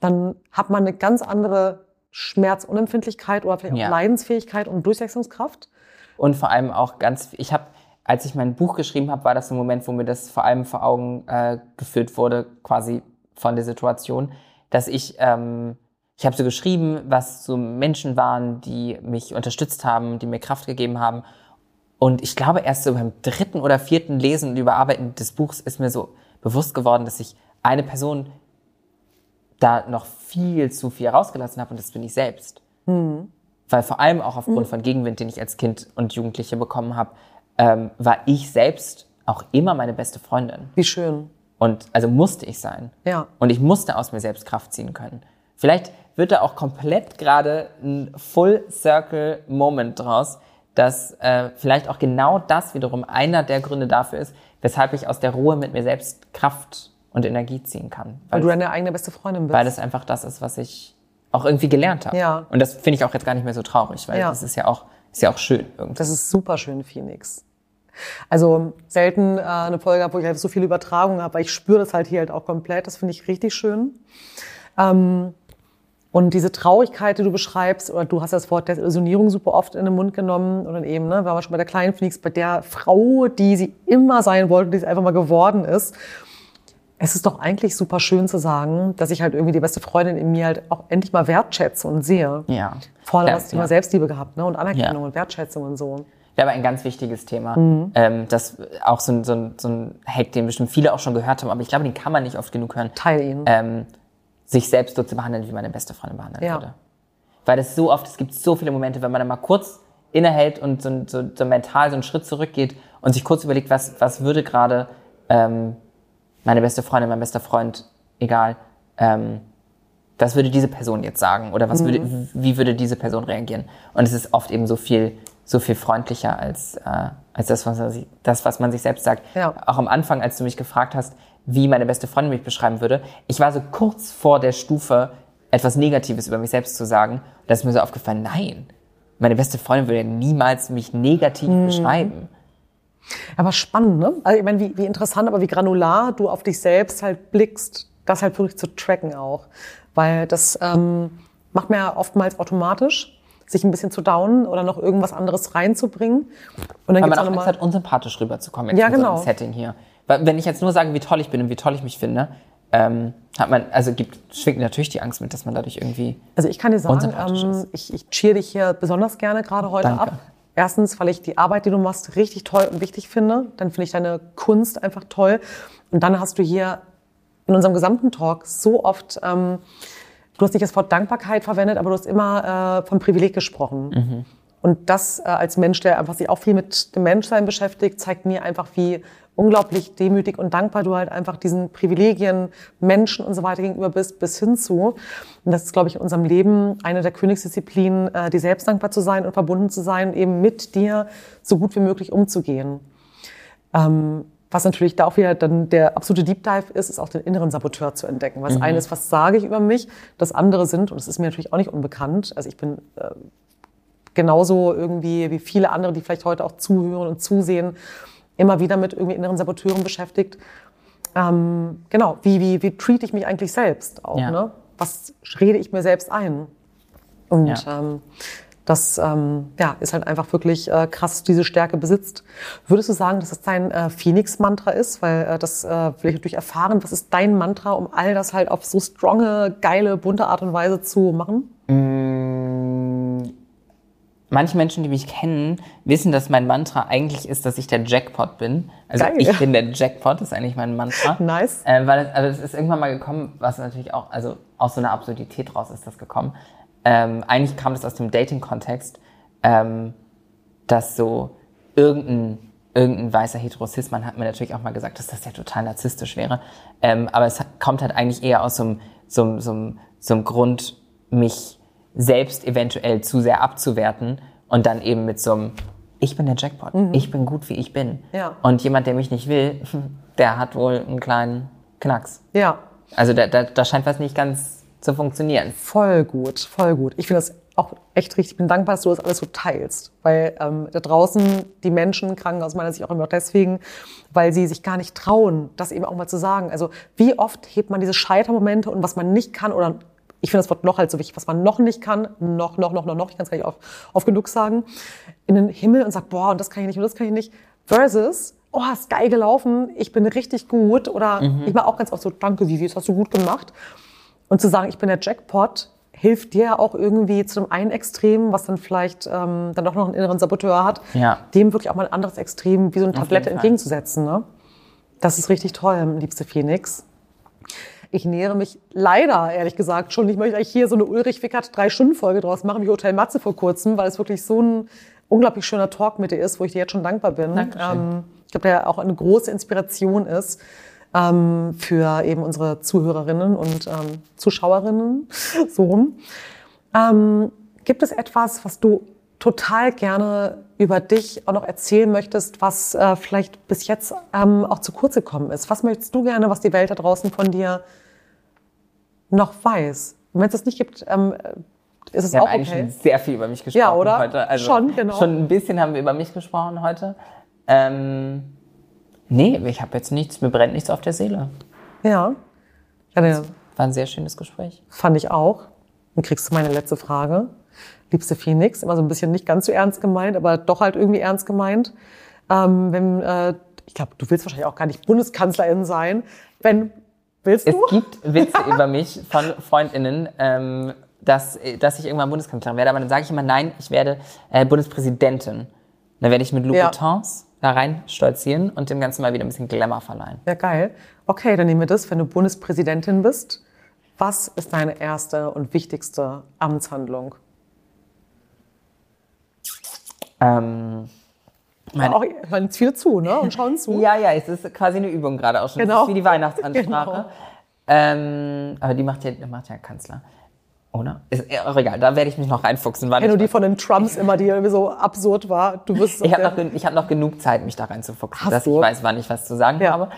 dann hat man eine ganz andere Schmerzunempfindlichkeit oder vielleicht auch Ja. Leidensfähigkeit und Durchsetzungskraft. Und vor allem auch ganz, ich habe, als ich mein Buch geschrieben habe, war das ein Moment, wo mir das vor allem vor Augen äh, geführt wurde, quasi von der Situation, dass ich, ähm, ich habe so geschrieben, was so Menschen waren, die mich unterstützt haben, die mir Kraft gegeben haben. Und ich glaube, erst so beim dritten oder vierten Lesen und Überarbeiten des Buchs ist mir so bewusst geworden, dass ich eine Person da noch viel zu viel rausgelassen habe und das bin ich selbst. Weil vor allem auch aufgrund von Gegenwind, den ich als Kind und Jugendliche bekommen habe, ähm, war ich selbst auch immer meine beste Freundin. Wie schön. Und also musste ich sein. Ja. Und ich musste aus mir selbst Kraft ziehen können. Vielleicht wird da auch komplett gerade ein Full Circle Moment draus, dass äh, vielleicht auch genau das wiederum einer der Gründe dafür ist, weshalb ich aus der Ruhe mit mir selbst Kraft und Energie ziehen kann. Weil Weil, du deine eigene beste Freundin bist. weil das einfach das ist, was ich auch irgendwie gelernt habe. Ja. Und das finde ich auch jetzt gar nicht mehr so traurig, weil Ja. das ist ja auch, ist ja auch schön irgendwie. Das ist super schön, Phoenix. Also selten äh, eine Folge habe, wo ich halt so viele Übertragungen habe, aber ich spüre das halt hier halt auch komplett. Das finde ich richtig schön. Ähm, und diese Traurigkeit, die du beschreibst, oder du hast das Wort Desillusionierung super oft in den Mund genommen, und dann eben, ne, waren wir schon bei der kleinen Phoenix, bei der Frau, die sie immer sein wollte, die sie einfach mal geworden ist. Es ist doch eigentlich super schön zu sagen, dass ich halt irgendwie die beste Freundin in mir halt auch endlich mal wertschätze und sehe. ja. Vorne Ja, hast du immer ja. Selbstliebe gehabt, ne? Und Anerkennung Ja. und Wertschätzung und so. wäre aber ein ganz wichtiges Thema. Mhm. Ähm, das auch so ein, so, ein, so ein Hack, den bestimmt viele auch schon gehört haben, aber ich glaube, den kann man nicht oft genug hören. Teil ihn. Ähm, sich selbst so zu behandeln, wie meine beste Freundin behandelt Ja. würde. Weil das so oft, es gibt so viele Momente, wenn man dann mal kurz innehält und so, so, so mental so einen Schritt zurückgeht und sich kurz überlegt, was, was würde gerade ähm, meine beste Freundin, mein bester Freund, egal, ähm, was würde diese Person jetzt sagen oder was würde, wie würde diese Person reagieren? Und es ist oft eben so viel, so viel freundlicher als, äh, als das, was man sich, das, was man sich selbst sagt. Ja. Auch am Anfang, als du mich gefragt hast, wie meine beste Freundin mich beschreiben würde, ich war so kurz vor der Stufe, etwas Negatives über mich selbst zu sagen. Da ist mir so aufgefallen, nein, meine beste Freundin würde niemals mich negativ beschreiben. Aber spannend, ne? Also ich meine, wie, wie interessant, aber wie granular du auf dich selbst halt blickst, das halt wirklich zu tracken auch. Weil das ähm, macht man ja oftmals automatisch, sich ein bisschen zu downen oder noch irgendwas anderes reinzubringen. Und dann Weil man auch auch Angst nochmal. hat, unsympathisch rüberzukommen Ja, in so genau. Setting hier. Wenn ich jetzt nur sage, wie toll ich bin und wie toll ich mich finde, ähm, hat man, also gibt, schwingt natürlich die Angst mit, dass man dadurch irgendwie Also ich kann dir sagen, ähm, ich, ich cheer dich hier besonders gerne gerade heute Danke. ab. Erstens, weil ich die Arbeit, die du machst, richtig toll und wichtig finde. Dann finde ich deine Kunst einfach toll. Und dann hast du hier in unserem gesamten Talk so oft, ähm, du hast nicht das Wort Dankbarkeit verwendet, aber du hast immer äh, vom Privileg gesprochen. Und das äh, als Mensch, der einfach sich auch viel mit dem Menschsein beschäftigt, zeigt mir einfach, wie unglaublich demütig und dankbar du halt einfach diesen Privilegien, Menschen und so weiter gegenüber bist, bis hin zu. Und das ist, glaube ich, in unserem Leben eine der Königsdisziplinen, äh, dir selbst dankbar zu sein und verbunden zu sein, eben mit dir so gut wie möglich umzugehen. Ähm, was natürlich da auch wieder dann der absolute Deep Dive ist, ist auch den inneren Saboteur zu entdecken. Was eines, was sage ich über mich, das andere sind, und das ist mir natürlich auch nicht unbekannt, also ich bin äh, genauso irgendwie wie viele andere, die vielleicht heute auch zuhören und zusehen, immer wieder mit irgendwie inneren Saboteuren beschäftigt. Ähm, genau, wie, wie, wie treat ich mich eigentlich selbst auch? Ja. Ne? Was rede ich mir selbst ein? Und Ja. ähm, das ähm, ja, ist halt einfach wirklich äh, krass, diese Stärke besitzt. Würdest du sagen, dass das dein äh, Phoenix-Mantra ist? Weil äh, das äh, will ich natürlich erfahren. Was ist dein Mantra, um all das halt auf so stronge, geile, bunte Art und Weise zu machen? Manche Menschen, die mich kennen, wissen, dass mein Mantra eigentlich ist, dass ich der Jackpot bin. Also Geil. ich bin der Jackpot, ist eigentlich mein Mantra. (laughs) Nice. Äh, weil es, also es ist irgendwann mal gekommen, was natürlich auch, also aus so einer Absurdität raus ist das gekommen. Ähm, eigentlich kam das aus dem Dating-Kontext, ähm, dass so irgendein, irgendein weißer Heterosisman hat mir natürlich auch mal gesagt, dass das ja total narzisstisch wäre. Ähm, aber es kommt halt eigentlich eher aus so einem, so einem, so einem, so einem Grund, mich selbst eventuell zu sehr abzuwerten und dann eben mit so einem, ich bin der Jackpot, ich bin gut, wie ich bin. Ja. Und jemand, der mich nicht will, (laughs) der hat wohl einen kleinen Knacks. Ja, Also da, da, da scheint was nicht ganz zu funktionieren. Voll gut, voll gut. Ich finde das auch echt richtig, bin dankbar, dass du das alles so teilst. Weil ähm, da draußen die Menschen kranken aus meiner Sicht auch immer deswegen, weil sie sich gar nicht trauen, das eben auch mal zu sagen. Also wie oft hebt man diese Scheitermomente und was man nicht kann oder ich finde das Wort noch halt so wichtig, was man noch nicht kann, noch, noch, noch, noch, noch, ich kann es gar nicht oft, oft genug sagen, in den Himmel und sagt, boah, und das kann ich nicht und das kann ich nicht, versus, oh, ist geil gelaufen, ich bin richtig gut oder Mhm. ich war auch ganz oft so, danke Vivi, das hast du gut gemacht. Und zu sagen, ich bin der Jackpot, hilft dir ja auch irgendwie zu dem einen Extrem, was dann vielleicht ähm, dann doch noch einen inneren Saboteur hat, Ja. dem wirklich auch mal ein anderes Extrem wie so eine Auf Tablette entgegenzusetzen. Ne? Das ist richtig toll, liebste Phoenix. Ich nähere mich leider, ehrlich gesagt, schon. Ich möchte eigentlich hier so eine Ulrich Wickert Drei-Stunden-Folge draus machen, wie Hotel Matze vor kurzem, weil es wirklich so ein unglaublich schöner Talk mit dir ist, wo ich dir jetzt schon dankbar bin. Ähm, ich glaube, der auch eine große Inspiration ist ähm, für eben unsere Zuhörerinnen und ähm, Zuschauerinnen. (laughs) So rum. Ähm, gibt es etwas, was du total gerne über dich auch noch erzählen möchtest, was äh, vielleicht bis jetzt ähm, auch zu kurz gekommen ist? Was möchtest du gerne, was die Welt da draußen von dir noch weiß? Und wenn es das nicht gibt, ähm, ist es Wir haben auch eigentlich okay. schon sehr viel über mich gesprochen Ja, oder? heute. Also Schon, genau. Schon ein bisschen haben wir über mich gesprochen heute. Ähm, nee, ich habe jetzt nichts, mir brennt nichts auf der Seele. Ja. ja War ein sehr schönes Gespräch. fand ich auch. Dann kriegst du meine letzte Frage. Liebste Phoenix, immer so ein bisschen nicht ganz so ernst gemeint, aber doch halt irgendwie ernst gemeint. Ähm, wenn, äh, ich glaube, du willst wahrscheinlich auch gar nicht Bundeskanzlerin sein. Wenn, willst Es du? gibt Witze (laughs) über mich von FreundInnen, ähm, dass, dass ich irgendwann Bundeskanzlerin werde. Aber dann sage ich immer, nein, ich werde äh, Bundespräsidentin. Dann werde ich mit Ja. Louboutins da rein stolzieren und dem Ganzen mal wieder ein bisschen Glamour verleihen. Ja, geil. Okay, dann nehmen wir das. Wenn du Bundespräsidentin bist, was ist deine erste und wichtigste Amtshandlung? Ähm, meine, Auch, hören viele zu, ne? Und schauen zu. ja, ja, es ist quasi eine Übung gerade auch schon. Genau. Das ist wie die Weihnachtsansprache. Genau. Ähm, aber die macht ja, macht ja Kanzler. Oder? Ist ja auch egal, da werde ich mich noch reinfuchsen. Wann Wenn du ich die von den Trumps immer, die irgendwie so absurd war, du wirst Ich habe noch, ich hab noch genug Zeit, mich da reinzufuchsen, Hast dass du? ich weiß, wann ich was zu sagen Ja. habe.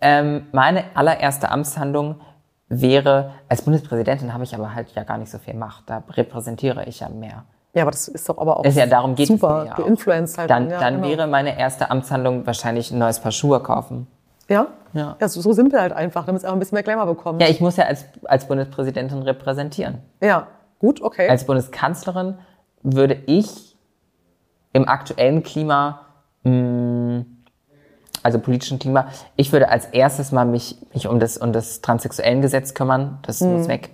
Ähm, meine allererste Amtshandlung wäre, als Bundespräsidentin habe ich aber halt ja gar nicht so viel Macht. Da repräsentiere ich ja mehr. Ja, aber das ist doch aber auch Ist ja darum geht es super. mir ja influenzt halt. Dann, ja, dann genau. wäre meine erste Amtshandlung wahrscheinlich ein neues Paar Schuhe kaufen. Ja? Ja. Ja, so, so simpel halt einfach, damit es auch ein bisschen mehr Glamour bekommt. Ja, ich muss ja als, als Bundespräsidentin repräsentieren. Ja. Gut, okay. Als Bundeskanzlerin würde ich im aktuellen Klima, mh, also politischen Klima, ich würde als erstes mal mich, mich um das, um das Transsexuellengesetz kümmern. Das muss weg.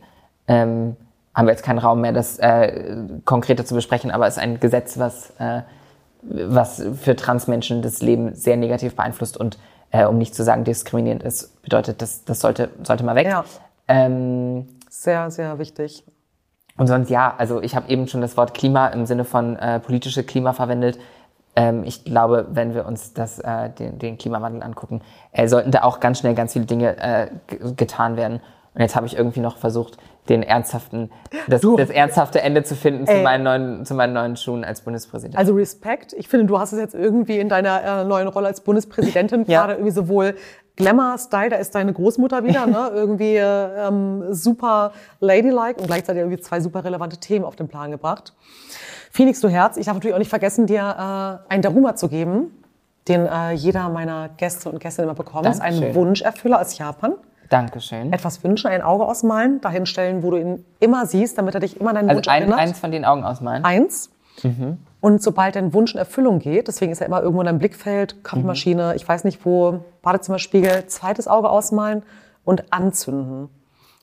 Ähm, haben wir jetzt keinen Raum mehr, das äh, konkreter zu besprechen, aber es ist ein Gesetz, was, äh, was für Transmenschen das Leben sehr negativ beeinflusst und äh, um nicht zu sagen diskriminierend ist, bedeutet, das, das sollte, sollte mal weg. Ja. Ähm, sehr, sehr wichtig. und sonst ja, also ich habe eben schon das Wort Klima im Sinne von äh, politische Klima verwendet. Ähm, ich glaube, wenn wir uns das, äh, den, den Klimawandel angucken, äh, sollten da auch ganz schnell ganz viele Dinge äh, getan werden. Und jetzt habe ich irgendwie noch versucht, den ernsthaften, das, das ernsthafte Ende zu finden zu meinen, neuen, zu meinen neuen Schuhen als Bundespräsident. Also Respekt. Ich finde, du hast es jetzt irgendwie in deiner äh, neuen Rolle als Bundespräsidentin (laughs) Ja. gerade irgendwie sowohl Glamour-Style, da ist deine Großmutter wieder, ne? (laughs) irgendwie äh, ähm, super ladylike und gleichzeitig irgendwie zwei super relevante Themen auf den Plan gebracht. Phoenix, du Herz, ich darf natürlich auch nicht vergessen, dir äh, einen Daruma zu geben, den äh, jeder meiner Gäste und Gästinnen immer bekommt. Das ist ein. Wunscherfüller aus Japan. Dankeschön. Etwas wünschen, ein Auge ausmalen, dahin stellen, wo du ihn immer siehst, damit er dich immer an deinen Also Wunsch ein, erinnert. eins von den Augen ausmalen. Eins. Und sobald dein Wunsch in Erfüllung geht, deswegen ist er immer irgendwo in deinem Blickfeld, Kaffeemaschine, ich weiß nicht wo, Badezimmerspiegel, zweites Auge ausmalen und anzünden.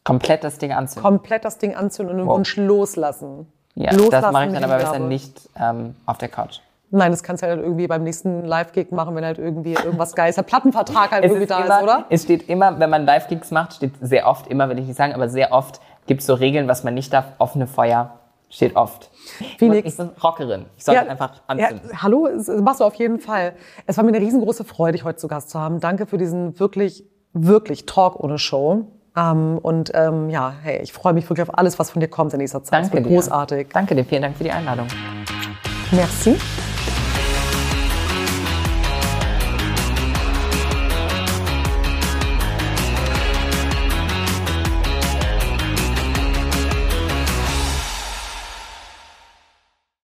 Komplett das Ding anzünden. Komplett das Ding anzünden und den Wow. Wunsch loslassen. ja, loslassen das mache ich dann aber besser nicht ähm, auf der Couch. Nein, das kannst du halt irgendwie beim nächsten Live-Gig machen, wenn halt irgendwie irgendwas geil ist. Der Plattenvertrag halt Es, irgendwie da immer, ist, oder? es steht immer, wenn man Live-Gigs macht, steht sehr oft, immer will ich nicht sagen, aber sehr oft gibt es so Regeln, was man nicht darf. Offene Feuer steht oft. Phoenix. Ich bin Rockerin. Ich sollte einfach anzünden. Ja, hallo, das machst du auf jeden Fall. Es war mir eine riesengroße Freude, dich heute zu Gast zu haben. Danke für diesen wirklich, wirklich Talk ohne Show. Ähm, und ähm, ja, hey, ich freue mich wirklich auf alles, was von dir kommt in nächster Zeit. Danke wird dir. großartig. Danke dir. Vielen Dank für die Einladung. Merci.